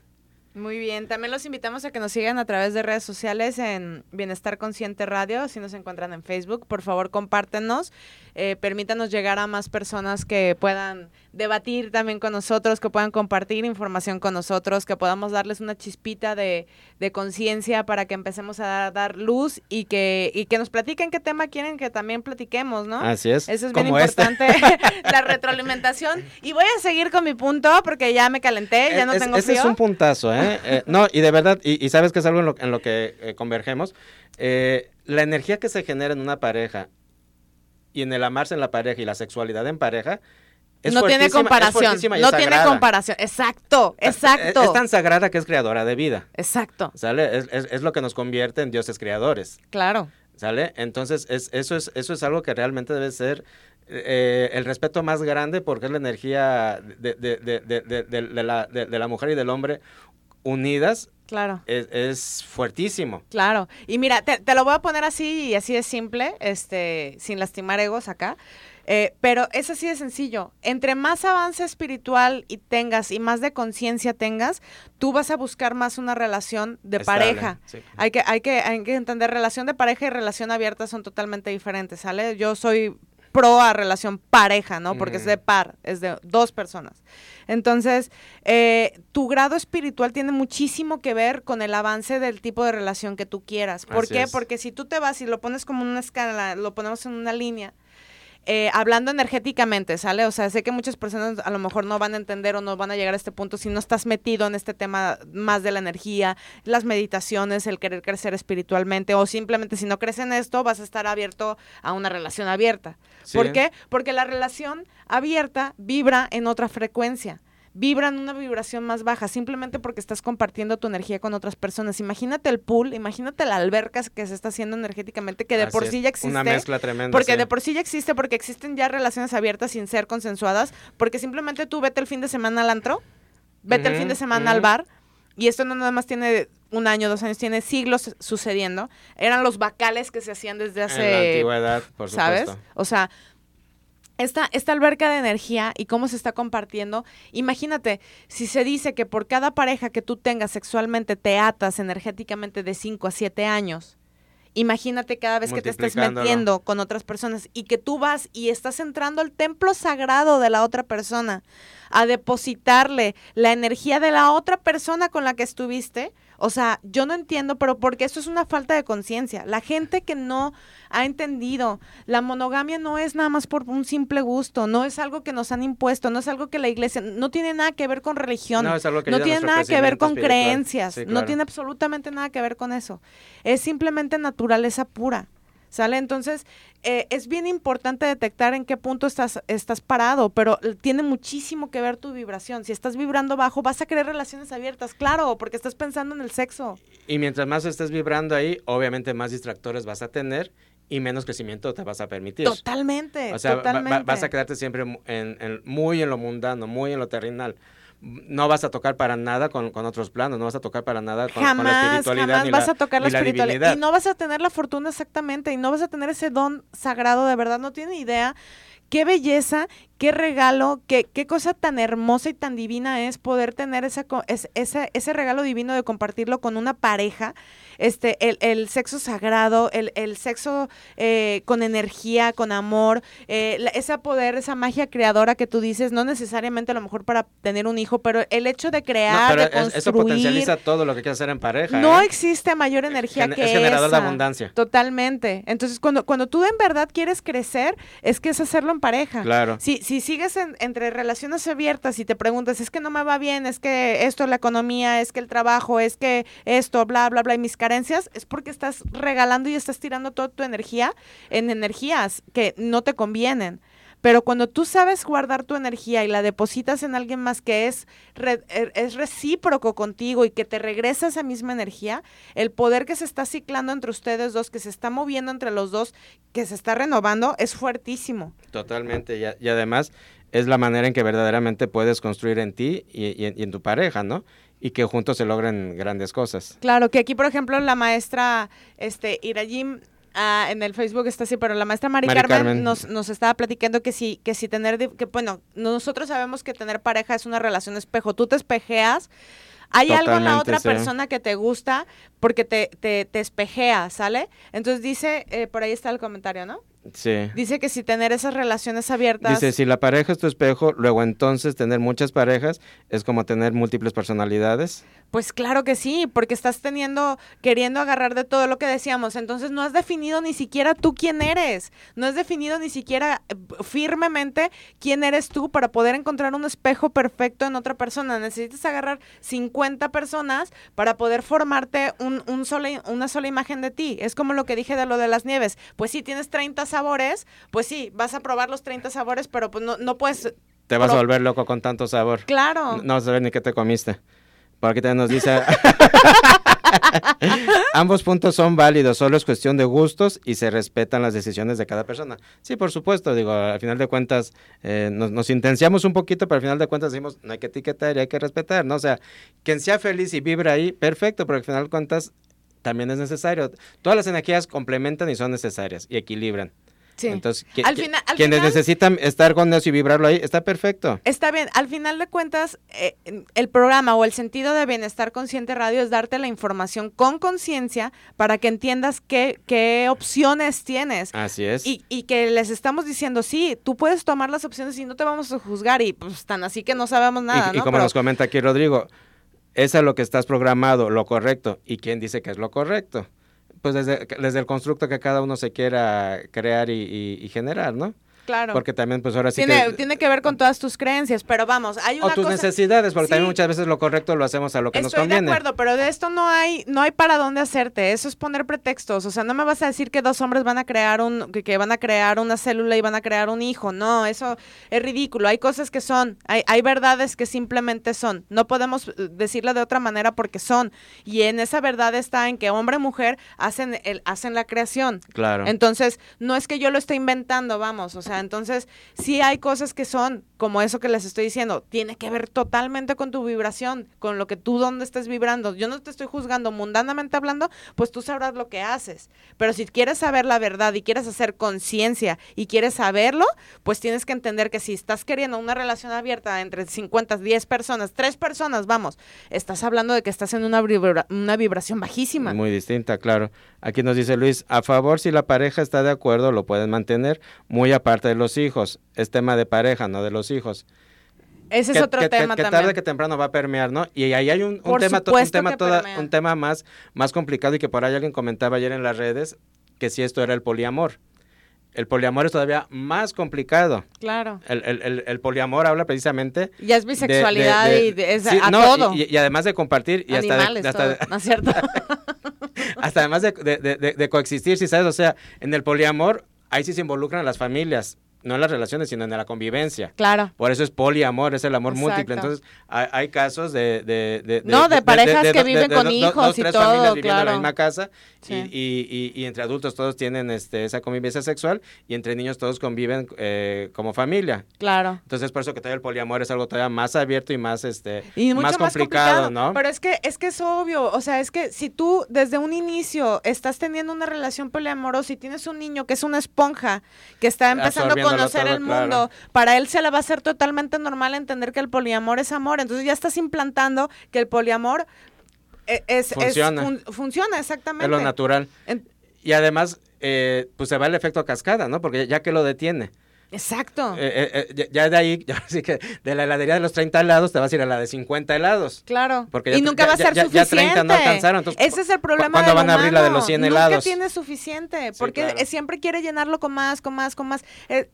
Muy bien, también los invitamos a que nos sigan a través de redes sociales en Bienestar Consciente Radio, si nos encuentran en Facebook, por favor compártenos, eh, permítanos llegar a más personas que puedan debatir también con nosotros, que puedan compartir información con nosotros, que podamos darles una chispita de, conciencia para que empecemos a dar, luz y que, y que nos platiquen qué tema quieren que también platiquemos, ¿no?
Así es.
Eso es bien este. importante, la retroalimentación. Y voy a seguir con mi punto porque ya me calenté, ya no tengo
frío. Ese es un puntazo, ¿eh? Eh, no, y de verdad, y, sabes que es algo en lo, que eh, convergemos, eh, la energía que se genera en una pareja y en el amarse en la pareja y la sexualidad en pareja,
es no tiene comparación. No tiene comparación. Exacto, exacto.
Es, tan sagrada que es creadora de vida.
Exacto.
¿Sale? Es, lo que nos convierte en dioses creadores.
Claro.
¿Sale? Entonces, es, eso, es, eso es algo que realmente debe ser el respeto más grande porque es la energía de, de, de, la, de, la, mujer y del hombre unidas
Claro.
Es, fuertísimo.
Claro. Y mira, te, lo voy a poner así y así de simple, este, sin lastimar egos acá. Eh, pero es así de sencillo. Entre más avance espiritual y tengas y más de conciencia tengas, tú vas a buscar más una relación de pareja. Hay, que, hay, que, hay que entender, relación de pareja y relación abierta son totalmente diferentes, ¿sale? Yo soy pro a relación pareja, ¿no? Porque es de par, es de dos personas. Entonces, eh, tu grado espiritual tiene muchísimo que ver con el avance del tipo de relación que tú quieras. ¿Por qué? Porque si tú te vas y lo pones como una escala, lo ponemos en una línea, eh, hablando energéticamente, ¿sale? O sea, sé que muchas personas a lo mejor no van a entender o no van a llegar a este punto si no estás metido en este tema más de la energía, las meditaciones, el querer crecer espiritualmente o simplemente si no crees en esto vas a estar abierto a una relación abierta. ¿Por qué? Porque la relación abierta vibra en otra frecuencia vibran una vibración más baja, simplemente porque estás compartiendo tu energía con otras personas. Imagínate el pool, imagínate la alberca que se está haciendo energéticamente, que de por sí ya existe.
Una mezcla tremenda.
Porque de por sí ya existe, porque existen ya relaciones abiertas sin ser consensuadas, porque simplemente tú vete el fin de semana al antro, vete el fin de semana al bar, y esto no nada más tiene un año, dos años, tiene siglos sucediendo. Eran los bacales que se hacían desde hace... En
la antigüedad, por supuesto.
¿Sabes? O sea, esta, esta alberca de energía y cómo se está compartiendo, imagínate, si se dice que por cada pareja que tú tengas sexualmente te atas energéticamente de 5 a 7 años, imagínate cada vez que te estés metiendo con otras personas y que tú vas y estás entrando al templo sagrado de la otra persona a depositarle la energía de la otra persona con la que estuviste, o sea, yo no entiendo, pero porque eso es una falta de conciencia. La gente que no ha entendido, la monogamia no es nada más por un simple gusto, no es algo que nos han impuesto, no es algo que la iglesia, no tiene nada que ver con religión, no, tiene nada que ver con creencias, no tiene absolutamente nada que ver con eso. Es simplemente naturaleza pura. ¿Sale? Entonces, eh, es bien importante detectar en qué punto estás, estás parado, pero tiene muchísimo que ver tu vibración. Si estás vibrando bajo, vas a querer relaciones abiertas, claro, porque estás pensando en el sexo.
Y mientras más estés vibrando ahí, obviamente más distractores vas a tener y menos crecimiento te vas a permitir.
Totalmente.
O sea,
totalmente.
vas a quedarte siempre en, muy en lo mundano, muy en lo terrenal no vas a tocar para nada con, otros planos, no vas a tocar para nada con, la espiritualidad.
Jamás vas a tocar la, espiritualidad. Y no vas a tener la fortuna exactamente, y no vas a tener ese don sagrado, de verdad, no tiene idea. Qué belleza, qué regalo, qué, qué cosa tan hermosa y tan divina es poder tener esa, ese, ese regalo divino de compartirlo con una pareja este, el, el sexo sagrado, el, el sexo eh, con energía, con amor, eh, ese poder, esa magia creadora que tú dices, no necesariamente a lo mejor para tener un hijo, pero el hecho de crear, de construir,
eso potencializa todo lo que quieres hacer en pareja.
No ¿eh? existe mayor energía que es generador
de abundancia.
Totalmente. Entonces, cuando, cuando tú en verdad quieres crecer, es que es hacerlo en pareja.
Claro.
Si, si sigues entre relaciones abiertas y te preguntas, es que no me va bien, es que esto es la economía, es que el trabajo, es que esto, bla, bla, bla, y mis carencias, es porque estás regalando y estás tirando toda tu energía en energías que no te convienen. Pero cuando tú sabes guardar tu energía y la depositas en alguien más que es, er, es recíproco contigo y que te regresa esa misma energía, el poder que se está ciclando entre ustedes dos, que se está moviendo entre los dos, que se está renovando, es fuertísimo.
Totalmente. Y, además es la manera en que verdaderamente puedes construir en ti y, en, tu pareja, ¿no? y que juntos se logren grandes cosas.
Claro, que aquí, por ejemplo, la maestra este, Irajim Ah, en el Facebook está así, pero la maestra Mari, Carmen, Nos, nos, estaba platicando que si, que si tener, que bueno, nosotros sabemos que tener pareja es una relación espejo. Tú te espejeas, hay algo en la otra persona que te gusta porque te, te, te espejea, ¿sale? Entonces dice, eh, por ahí está el comentario, ¿no?
Sí.
Dice que si tener esas relaciones abiertas.
Dice, si la pareja es tu espejo, luego entonces tener muchas parejas es como tener múltiples personalidades.
Pues claro que sí, porque estás teniendo, queriendo agarrar de todo lo que decíamos. Entonces no has definido ni siquiera tú quién eres. No has definido ni siquiera eh, firmemente quién eres tú para poder encontrar un espejo perfecto en otra persona. Necesitas agarrar 50 personas para poder formarte un, un una sola imagen de ti. Es como lo que dije de lo de las nieves. Pues sí, tienes 30 sabores, pues sí, vas a probar los 30 sabores, pero pues no, no puedes...
Te vas a volver loco con tanto sabor.
Claro.
No, no vas a saber ni qué te comiste. Por aquí también nos dice... Ambos puntos son válidos, solo es cuestión de gustos y se respetan las decisiones de cada persona. Sí, por supuesto, digo, al final de cuentas eh, nos, nos, intenciamos un poquito, pero al final de cuentas decimos, no hay que etiquetar y hay que respetar, ¿no? O sea, quien sea feliz y vibra ahí, perfecto, pero al final de cuentas también es necesario. Todas las energías complementan y son necesarias y equilibran. Sí. Entonces, quienes necesitan estar con eso y vibrarlo ahí, está perfecto.
Está bien. Al final de cuentas, eh, el programa o el sentido de Bienestar Consciente Radio es darte la información con conciencia para que entiendas qué, qué opciones tienes.
Así es.
Y, y, que les estamos diciendo, sí, tú puedes tomar las opciones y no te vamos a juzgar y pues tan así que no sabemos nada.
Y, como nos comenta aquí Rodrigo, es a lo que estás programado, lo correcto. ¿Y quién dice que es lo correcto? Pues desde, desde el constructo que cada uno se quiera crear y generar, ¿no?
Claro.
Porque también, pues ahora sí.
Tiene, tiene que ver con todas tus creencias, pero vamos, hay una.
O tus necesidades, porque también muchas veces lo correcto lo hacemos a lo que nos conviene.
Estoy de acuerdo, pero de esto no hay, no hay para dónde hacerte. Eso es poner pretextos. O sea, no me vas a decir que dos hombres van a crear un, que, van a crear una célula y van a crear un hijo. No, eso es ridículo. Hay cosas que son, hay, hay verdades que simplemente son. No podemos eh, decirla de otra manera porque son. Y en esa verdad está en que hombre y mujer hacen, el, hacen la creación.
Claro.
Entonces, no es que yo lo esté inventando, vamos. O sea, entonces, sí hay cosas que son como eso que les estoy diciendo, tiene que ver totalmente con tu vibración, con lo que tú donde estés vibrando. Yo no te estoy juzgando mundanamente hablando, pues tú sabrás lo que haces. Pero si quieres saber la verdad y quieres hacer conciencia y quieres saberlo, pues tienes que entender que si estás queriendo una relación abierta entre 50, 10 personas, 3 personas, vamos, estás hablando de que estás en una, una vibración bajísima.
Muy distinta, claro. Aquí nos dice Luis, a favor si la pareja está de acuerdo, lo pueden mantener, muy aparte de los hijos. Es tema de pareja, no de los hijos.
Ese es otro tema
que,
que
tarde que temprano va a permear, ¿no? Y ahí hay un, tema, un tema, toda, un tema más, más complicado y que por ahí alguien comentaba ayer en las redes que si esto era el poliamor. El poliamor es todavía más complicado.
Claro.
El, el, el, poliamor habla precisamente...
Ya es bisexualidad y es a todo.
Y, además de compartir y hasta... De,
hasta ¿no es cierto?
hasta además de, de, coexistir, si sabes, o sea, en el poliamor ahí sí se involucran las familias no en las relaciones, sino en la convivencia.
Claro.
Por eso es poliamor, es el amor múltiple. Entonces, hay, casos de, de,
No, de, parejas que viven con hijos y tres todo, familias
viviendo en la misma casa y, y, y, entre adultos todos tienen este, esa convivencia sexual y entre niños todos conviven eh, como familia.
Claro.
Entonces, por eso que todavía el poliamor es algo todavía más abierto y más, este, más, complicado, ¿no?
Pero es que, es que es obvio, o sea, es que si tú desde un inicio estás teniendo una relación poliamorosa y tienes un niño que es una esponja, que está empezando con conocer el mundo, para él se le va a ser totalmente normal entender que el poliamor es amor. Entonces ya estás implantando que el poliamor e, es, funciona. funciona, exactamente. Es
lo natural. y además, eh, pues se va el efecto cascada, ¿no? Porque ya que lo detiene.
Exacto.
Eh, eh, ya de ahí, ya, así que de la heladería de los 30 helados te vas a ir a la de 50 helados.
Claro. Porque y nunca va a ser suficiente. Ya 30 no alcanzaron. Ese es el problema
¿Cuándo van a abrir la de los 100 helados?
Nunca tiene suficiente, porque siempre quiere llenarlo con más, con más, con más.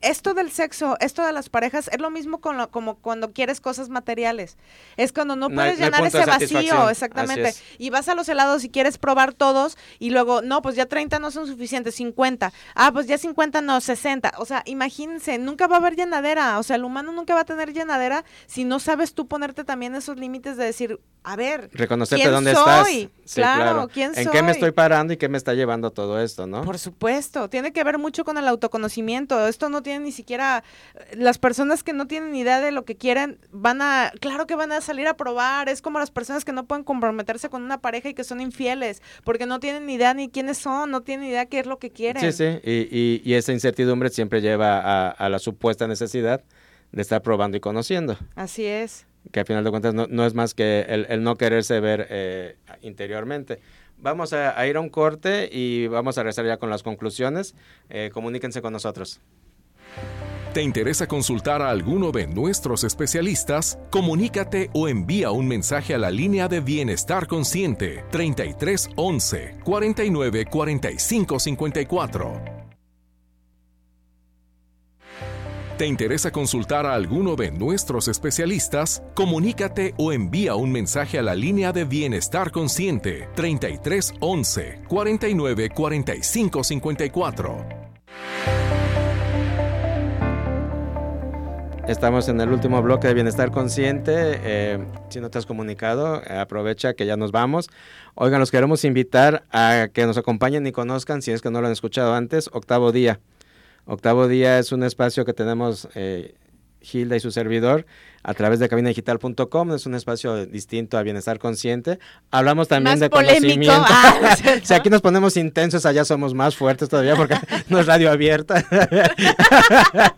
esto del sexo, esto de las parejas, es lo mismo con lo, como cuando quieres cosas materiales. Es cuando no puedes llenar ese vacío, exactamente. Y vas a los helados y quieres probar todos y luego, no, pues ya 30 no son suficientes, 50. Ah, pues ya 50 no, 60. O sea, imagínense, nunca va a haber llenadera. O sea, el humano nunca va a tener llenadera si no sabes tú ponerte también esos límites de decir, a ver,
reconocerte dónde soy? estás. claro, ¿quién soy? ¿En qué me estoy parando y qué me está llevando todo esto, no?
Por supuesto, tiene que ver mucho con el autoconocimiento. Esto no tiene ni siquiera las personas que no tienen idea de lo que quieren van a, claro que van a salir a probar. Es como las personas que no pueden comprometerse con una pareja y que son infieles porque no tienen idea ni quiénes son, no tienen idea qué es lo que quieren.
Sí, sí, y, y, esa incertidumbre siempre lleva a, a la supuesta necesidad de estar probando y conociendo.
Así es
que al final de cuentas no, es más que el, no quererse ver eh, interiormente. Vamos a, ir a un corte y vamos a regresar ya con las conclusiones. Eh, comuníquense con nosotros.
¿Te interesa consultar a alguno de nuestros especialistas? Comunícate o envía un mensaje a la línea de Bienestar Consciente 3311 49 45 54. ¿Te interesa consultar a alguno de nuestros especialistas? Comunícate o envía un mensaje a la línea de Bienestar Consciente 33 11 49 45 54.
Estamos en el último bloque de Bienestar Consciente. Eh, si no te has comunicado, eh, aprovecha que ya nos vamos. Oigan, los queremos invitar a que nos acompañen y conozcan, si es que no lo han escuchado antes, octavo día. Octavo Día es un espacio que tenemos eh, Hilda y su servidor a través de cabinadigital.com. Es un espacio distinto a bienestar consciente. Hablamos también de conocimiento. Ah, si aquí nos ponemos intensos, allá somos más fuertes todavía porque no es radio abierta.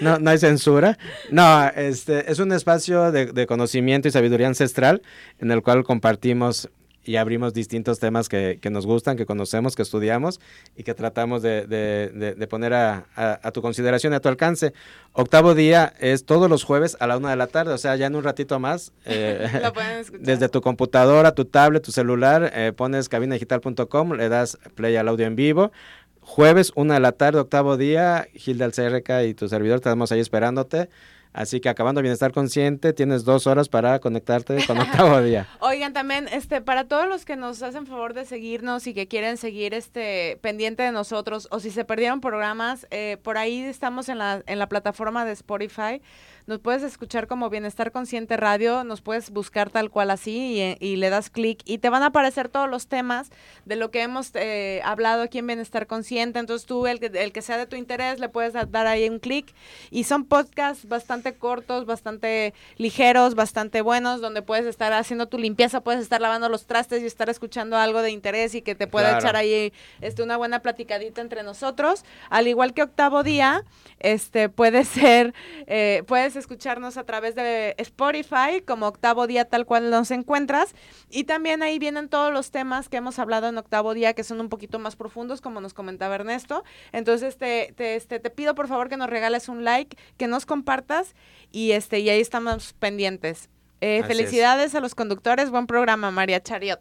no, no hay censura. No, este es un espacio de conocimiento y sabiduría ancestral en el cual compartimos y abrimos distintos temas que, que, nos gustan, que conocemos, que estudiamos y que tratamos de, de, poner a, a, tu consideración y a tu alcance. Octavo día es todos los jueves a la una de la tarde, o sea, ya en un ratito más, eh, desde tu computadora, tu tablet, tu celular, eh, pones cabinadigital.com, le das play al audio en vivo. Jueves, una de la tarde, octavo día, Gilda Alcerca y tu servidor, estamos ahí esperándote. Así que acabando bienestar consciente, tienes dos horas para conectarte con octavo día.
Oigan, también, este, para todos los que nos hacen favor de seguirnos y que quieren seguir este pendiente de nosotros, o si se perdieron programas, eh, por ahí estamos en la, en la plataforma de Spotify. Nos puedes escuchar como Bienestar Consciente Radio, nos puedes buscar tal cual así y, le das clic y te van a aparecer todos los temas de lo que hemos eh, hablado aquí en Bienestar Consciente. Entonces tú, el que, el que sea de tu interés, le puedes dar ahí un clic. Y son podcasts bastante cortos, bastante ligeros, bastante buenos, donde puedes estar haciendo tu limpieza, puedes estar lavando los trastes y estar escuchando algo de interés y que te pueda echar ahí este, una buena platicadita entre nosotros. Al igual que octavo día, este puede ser, eh, puedes escucharnos a través de Spotify como octavo día tal cual nos encuentras. Y también ahí vienen todos los temas que hemos hablado en octavo día que son un poquito más profundos, como nos comentaba Ernesto. Entonces te, te, este, te pido por favor que nos regales un like, que nos compartas y, este, y ahí estamos pendientes. Eh, felicidades a los conductores, buen programa, María Chariot.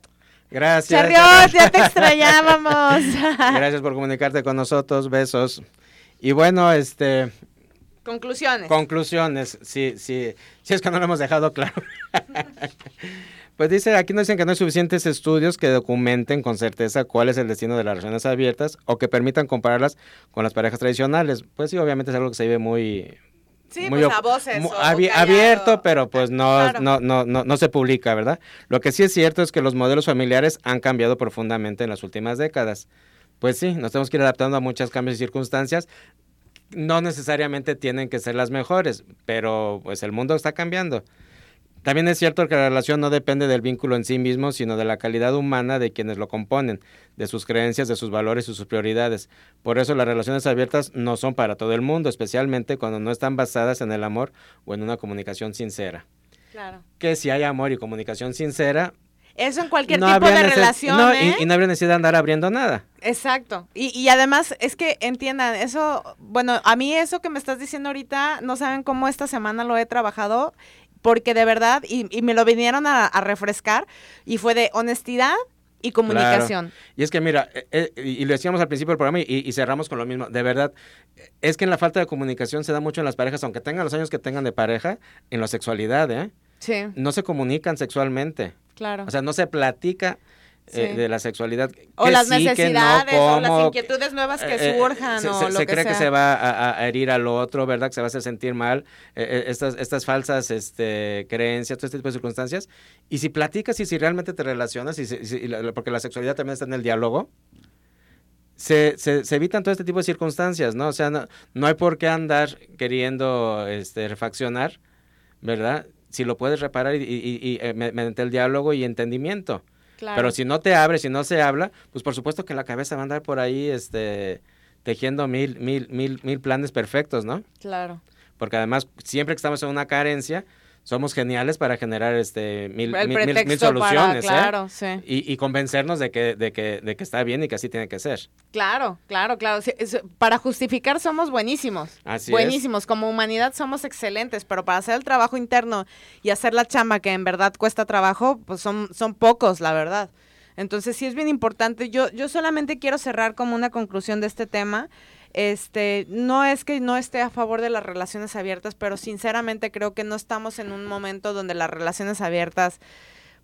Gracias.
Chariot, ya te extrañábamos.
Gracias por comunicarte con nosotros, besos. Y bueno, este,
Conclusiones.
Conclusiones, sí, sí, sí es que no lo hemos dejado claro. pues dice, aquí nos dicen que no hay suficientes estudios que documenten con certeza cuál es el destino de las relaciones abiertas o que permitan compararlas con las parejas tradicionales. Pues sí, obviamente es algo que se vive muy...
Sí, muy pues a voces.
abierto, pero pues no, no, no, no, no se publica, ¿verdad? Lo que sí es cierto es que los modelos familiares han cambiado profundamente en las últimas décadas. Pues sí, nos tenemos que ir adaptando a muchos cambios y circunstancias no necesariamente tienen que ser las mejores, pero pues el mundo está cambiando. También es cierto que la relación no depende del vínculo en sí mismo, sino de la calidad humana de quienes lo componen, de sus creencias, de sus valores y sus prioridades. Por eso las relaciones abiertas no son para todo el mundo, especialmente cuando no están basadas en el amor o en una comunicación sincera.
Claro.
Que si hay amor y comunicación sincera,
Eso en cualquier tipo de relación.
No,
¿eh?
y, no habría necesidad de andar abriendo nada.
Exacto. Y, y además es que entiendan, eso, bueno, a mí eso que me estás diciendo ahorita, no saben cómo esta semana lo he trabajado, porque de verdad, y, y me lo vinieron a, refrescar, y fue de honestidad, y comunicación.
Y es que mira, eh, eh, y lo decíamos al principio del programa y, y, cerramos con lo mismo, de verdad, es que en la falta de comunicación se da mucho en las parejas, aunque tengan los años que tengan de pareja, en la sexualidad, ¿eh?
Sí.
No se comunican sexualmente.
Claro.
O sea, no se platica eh, de la sexualidad.
O las necesidades, o las inquietudes nuevas que eh, eh, surjan,
se,
o
lo se cree que se va a, herir al otro, ¿verdad? Que se va a hacer sentir mal. estas, estas falsas este, creencias, todo este tipo de circunstancias. Y si platicas y si realmente te relacionas, y, porque la sexualidad también está en el diálogo, se, se, evitan todo este tipo de circunstancias, ¿no? O sea, no, no hay por qué andar queriendo este, refaccionar, ¿verdad? si lo puedes reparar y, y, mediante el diálogo y entendimiento. Pero si no te abre, si no se habla, pues por supuesto que la cabeza va a andar por ahí este, tejiendo mil, mil, mil, mil planes perfectos, ¿no?
Claro.
Porque además, siempre que estamos en una carencia, somos geniales para generar este mil, mil, soluciones
claro, sí.
y, y, convencernos de que, de, que, de que está bien y que así tiene que ser.
Claro, claro, claro. para justificar somos buenísimos.
Así
buenísimos. Como humanidad somos excelentes, pero para hacer el trabajo interno y hacer la chamba que en verdad cuesta trabajo, pues son, son pocos, la verdad. Entonces sí es bien importante. Yo, yo solamente quiero cerrar como una conclusión de este tema este, no es que no esté a favor de las relaciones abiertas, pero sinceramente creo que no estamos en un momento donde las relaciones abiertas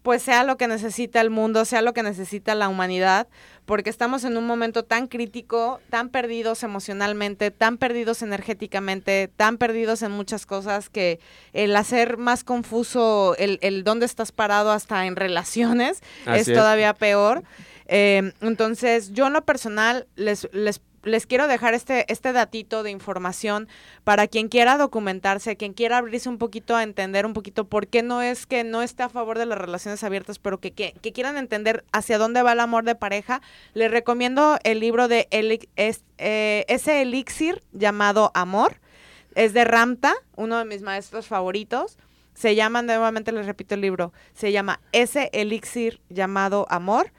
pues sea lo que necesita el mundo, sea lo que necesita la humanidad, porque estamos en un momento tan crítico, tan perdidos emocionalmente, tan perdidos energéticamente, tan perdidos en muchas cosas que el hacer más confuso el, el dónde estás parado hasta en relaciones es, todavía peor. Eh, entonces, yo en lo personal les, les les quiero dejar este, este datito de información para quien quiera documentarse, quien quiera abrirse un poquito a entender un poquito por qué no es que no esté a favor de las relaciones abiertas, pero que, que, quieran entender hacia dónde va el amor de pareja, les recomiendo el libro de eh, ese elixir llamado Amor. Es de Ramta, uno de mis maestros favoritos. Se llama, nuevamente les repito el libro, se llama Ese elixir llamado Amor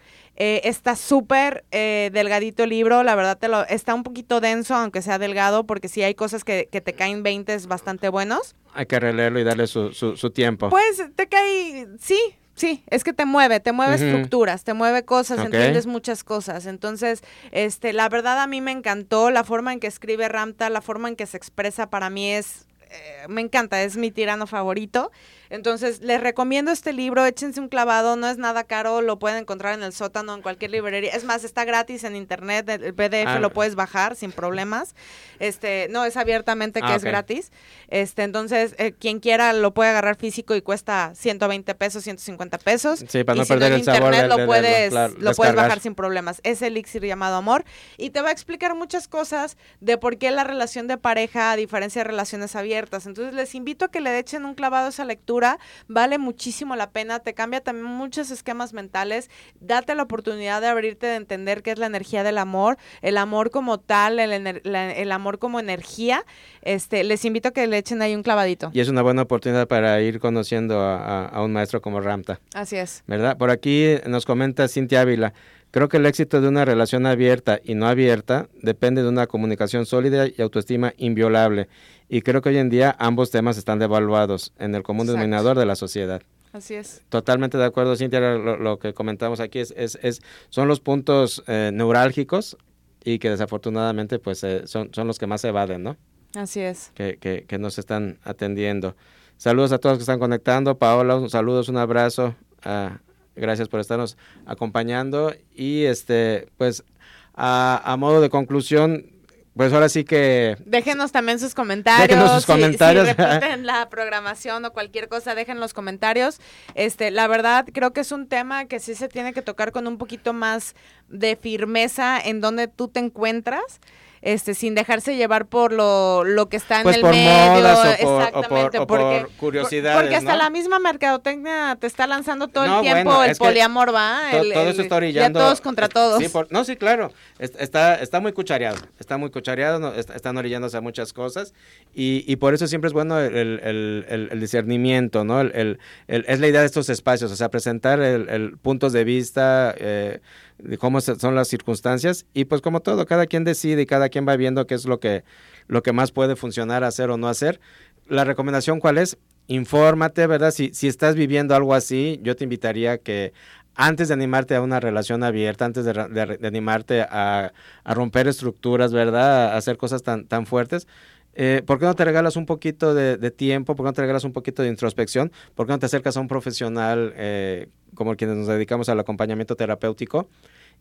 eh, está súper eh, delgadito el libro, la verdad te lo, está un poquito denso, aunque sea delgado, porque sí hay cosas que, te caen 20 bastante buenos.
Hay que releerlo y darle su, su, tiempo.
Pues te cae, sí, Sí, es que te mueve, te mueve estructuras, te mueve cosas, entiendes muchas cosas. Entonces, este, la verdad a mí me encantó la forma en que escribe Ramta, la forma en que se expresa para mí es, eh, me encanta, es mi tirano favorito. Entonces, les recomiendo este libro, échense un clavado, no es nada caro, lo pueden encontrar en el sótano, en cualquier librería. Es más, está gratis en internet, el PDF ah, lo puedes bajar sin problemas. Este, no, es abiertamente que ah, es gratis. Este, entonces, eh, quien quiera lo puede agarrar físico y cuesta 120 pesos, 150 pesos.
Sí, para no perder el internet sabor
lo puedes, lo puedes bajar sin problemas. Es el elixir llamado amor y te va a explicar muchas cosas de por qué la relación de pareja a diferencia de relaciones abiertas. Entonces, les invito a que le echen un clavado a esa lectura vale muchísimo la pena, te cambia también muchos esquemas mentales, date la oportunidad de abrirte, de entender qué es la energía del amor, el amor como tal, el, amor como energía, este, les invito a que le echen ahí un clavadito.
Y es una buena oportunidad para ir conociendo a, a un maestro como Ramta.
Así es.
¿Verdad? Por aquí nos comenta Cintia Ávila. Creo que el éxito de una relación abierta y no abierta depende de una comunicación sólida y autoestima inviolable. Y creo que hoy en día ambos temas están devaluados en el común denominador de la sociedad.
Así es.
Totalmente de acuerdo, Cintia, lo, que comentamos aquí es, es, son los puntos eh, neurálgicos y que desafortunadamente pues eh, son, son los que más se evaden, ¿no?
Así es.
Que, que, que nos están atendiendo. Saludos a todos que están conectando. Paola, saludos, un abrazo. a Gracias por estarnos acompañando. Y este, pues, a, modo de conclusión, pues ahora sí que...
Déjenos también sus comentarios.
Déjenos sus comentarios.
Si, repiten la programación o cualquier cosa, dejen los comentarios. Este, la verdad, creo que es un tema que sí se tiene que tocar con un poquito más de firmeza en donde tú te encuentras. Este, sin dejarse llevar por lo, lo que está en
pues
el
por
medio.
Modas o por, porque, curiosidades.
Porque hasta la misma mercadotecnia te está lanzando todo el tiempo el poliamor, ¿va?
todo eso está orillando.
Ya todos contra todos.
no, sí, claro. Está, está muy cuchareado. Está muy cuchareado, están orillándose a muchas cosas. Y, y por eso siempre es bueno el, el, el discernimiento, ¿no? El, es la idea de estos espacios, o sea, presentar el, puntos de vista. Eh, de cómo son las circunstancias y pues como todo, cada quien decide y cada quien va viendo qué es lo que, lo que más puede funcionar, hacer o no hacer. La recomendación cuál es, infórmate, ¿verdad? Si, si estás viviendo algo así, yo te invitaría que antes de animarte a una relación abierta, antes de, animarte a, romper estructuras, ¿verdad? A hacer cosas tan, tan fuertes, eh, ¿por qué no te regalas un poquito de, tiempo? ¿Por qué no te regalas un poquito de introspección? ¿Por qué no te acercas a un profesional eh, como quienes nos dedicamos al acompañamiento terapéutico?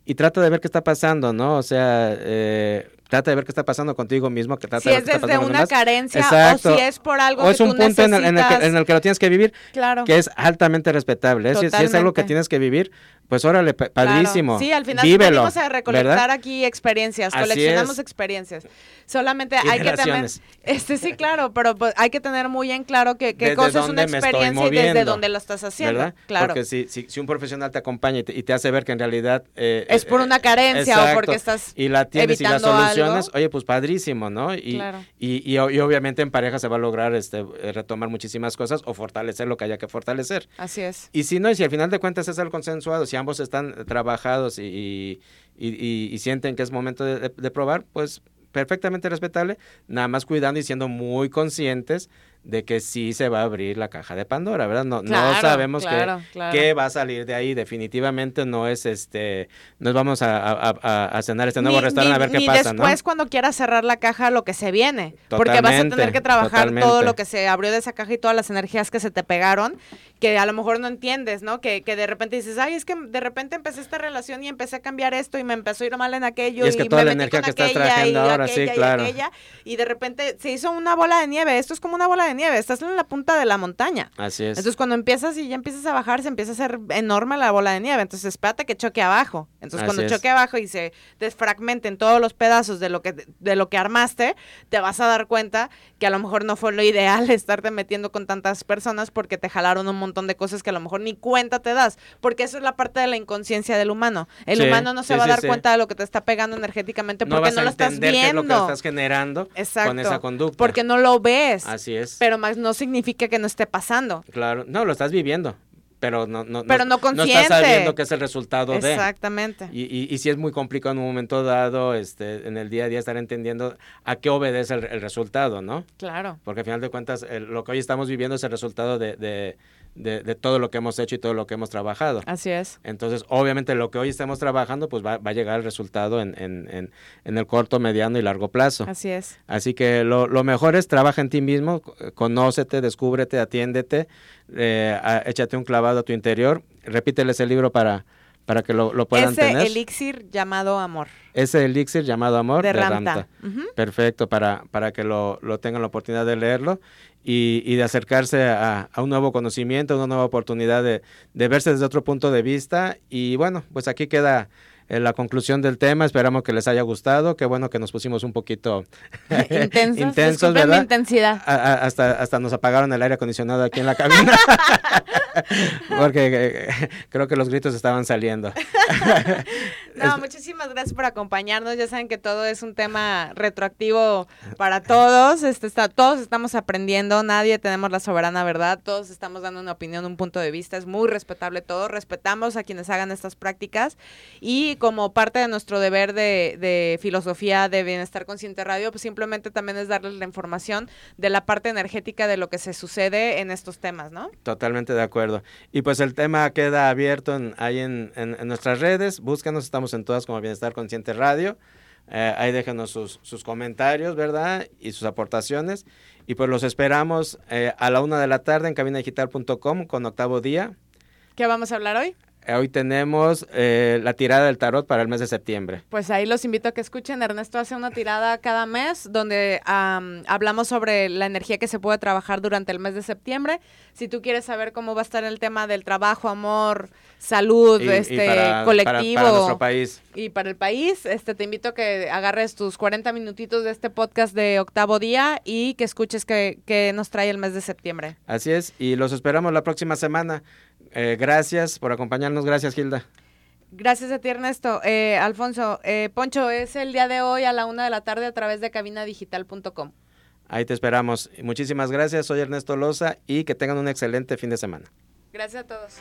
Y trata de ver qué está pasando, ¿no? O sea, eh, trata de ver qué está pasando contigo mismo, que trata
si
de ver
es
qué
desde una carencia o si es por algo o
es un punto en el, en, el que, lo tienes que vivir,
claro.
que es altamente respetable. Si, si, es algo que tienes que vivir, pues órale, padrísimo.
Sí, al final
Vívelo,
venimos a recolectar aquí experiencias, coleccionamos experiencias. Solamente hay que tener, este sí, claro, pero pues, hay que tener muy en claro que qué cosa es una experiencia y desde dónde lo estás haciendo. ¿verdad? Claro.
Porque si, si, si, un profesional te acompaña y te, hace ver que en realidad...
Eh, es por una carencia o porque estás
Y la tienes y las oye, pues padrísimo, ¿no? Y, y, y, obviamente en pareja se va a lograr este retomar muchísimas cosas o fortalecer lo que haya que fortalecer.
Así es.
Y si no, y si al final de cuentas es el consensuado, si ambos están trabajados y, y, sienten que es momento de, probar, pues perfectamente respetable, nada más cuidando y siendo muy conscientes de que sí se va a abrir la caja de Pandora, ¿verdad? No, no sabemos qué, va a salir de ahí. Definitivamente no es este, nos vamos a, cenar este nuevo restaurante a ver qué pasa,
después cuando quieras cerrar la caja lo que se viene, porque vas a tener que trabajar todo lo que se abrió de esa caja y todas las energías que se te pegaron, que a lo mejor no entiendes, ¿no? Que, que de repente dices, ay, es que de repente empecé esta relación y empecé a cambiar esto y me empezó a ir mal en aquello
y, es que toda la energía que estás trayendo ahora, sí, claro.
y de repente se hizo una bola de nieve. Esto es como una bola de nieve, estás en la punta de la montaña.
Así es.
Entonces cuando empiezas y ya empiezas a bajar, se empieza a hacer enorme la bola de nieve. Entonces espérate que choque abajo. Entonces cuando choque abajo y se desfragmenten todos los pedazos de lo que de lo que armaste, te vas a dar cuenta que a lo mejor no fue lo ideal estarte metiendo con tantas personas porque te jalaron un montón de cosas que a lo mejor ni cuenta te das, porque eso es la parte de la inconsciencia del humano. El humano no se va a dar cuenta de lo que te está pegando energéticamente porque no, lo estás viendo. Qué es lo que
estás generando con esa conducta.
Porque no lo ves.
Así es.
Pero más no significa que no esté pasando.
Claro, no, lo estás viviendo pero no, no,
pero no,
no, estás sabiendo que es el resultado
de. Exactamente.
Y, y, y, si es muy complicado en un momento dado, este, en el día a día, estar entendiendo a qué obedece el, resultado, ¿no?
Claro.
Porque al final de cuentas, lo que hoy estamos viviendo es el resultado de, de, todo lo que hemos hecho y todo lo que hemos trabajado.
Así es.
Entonces, obviamente, lo que hoy estamos trabajando, pues va, a llegar el resultado en, en, en, el corto, mediano y largo plazo.
Así es.
Así que lo, lo mejor es trabaja en ti mismo, conócete, descúbrete, atiéndete, eh, échate un clavado a tu interior, repítele ese libro para, para que lo, lo puedan
Ese
tener.
elixir llamado amor.
Ese elixir llamado amor de, Ramta. Perfecto, para, para que lo, lo tengan la oportunidad de leerlo y, y de acercarse a, a, un nuevo conocimiento, una nueva oportunidad de, de, verse desde otro punto de vista. Y bueno, pues aquí queda eh, la conclusión del tema. Esperamos que les haya gustado. Qué bueno que nos pusimos un poquito
intensos, intensos ¿verdad? intensidad.
hasta, hasta nos apagaron el aire acondicionado aquí en la cabina. Porque eh, creo que los gritos estaban saliendo.
no, muchísimas gracias por acompañarnos. Ya saben que todo es un tema retroactivo para todos. Este está, todos estamos aprendiendo. Nadie tenemos la soberana verdad. Todos estamos dando una opinión, un punto de vista. Es muy respetable todo. Respetamos a quienes hagan estas prácticas y como parte de nuestro deber de, filosofía de Bienestar Consciente Radio, pues simplemente también es darles la información de la parte energética de lo que se sucede en estos temas, ¿no?
Totalmente de acuerdo. Y pues el tema queda abierto ahí en, nuestras redes. Búscanos, estamos en todas como Bienestar Consciente Radio. Eh, ahí déjenos sus, comentarios, ¿verdad? Y sus aportaciones. Y pues los esperamos eh, a la una de la tarde en cabinadigital.com con octavo día.
¿Qué vamos a hablar hoy?
Hoy tenemos eh, la tirada del tarot para el mes de septiembre.
Pues ahí los invito a que escuchen. Ernesto hace una tirada cada mes donde hablamos sobre la energía que se puede trabajar durante el mes de septiembre. Si tú quieres saber cómo va a estar el tema del trabajo, amor, salud, este colectivo
para, nuestro país
y para el país, este te invito a que agarres tus 40 minutitos de este podcast de octavo día y que escuches que, que nos trae el mes de septiembre.
Así es, y los esperamos la próxima semana. Eh, gracias por acompañarnos. Gracias, Gilda.
Gracias a ti, Ernesto. Eh, Alfonso, eh, Poncho, es el día de hoy a la una de la tarde a través de cabinadigital.com.
Ahí te esperamos. Muchísimas gracias. Soy Ernesto Loza y que tengan un excelente fin de semana.
Gracias a todos.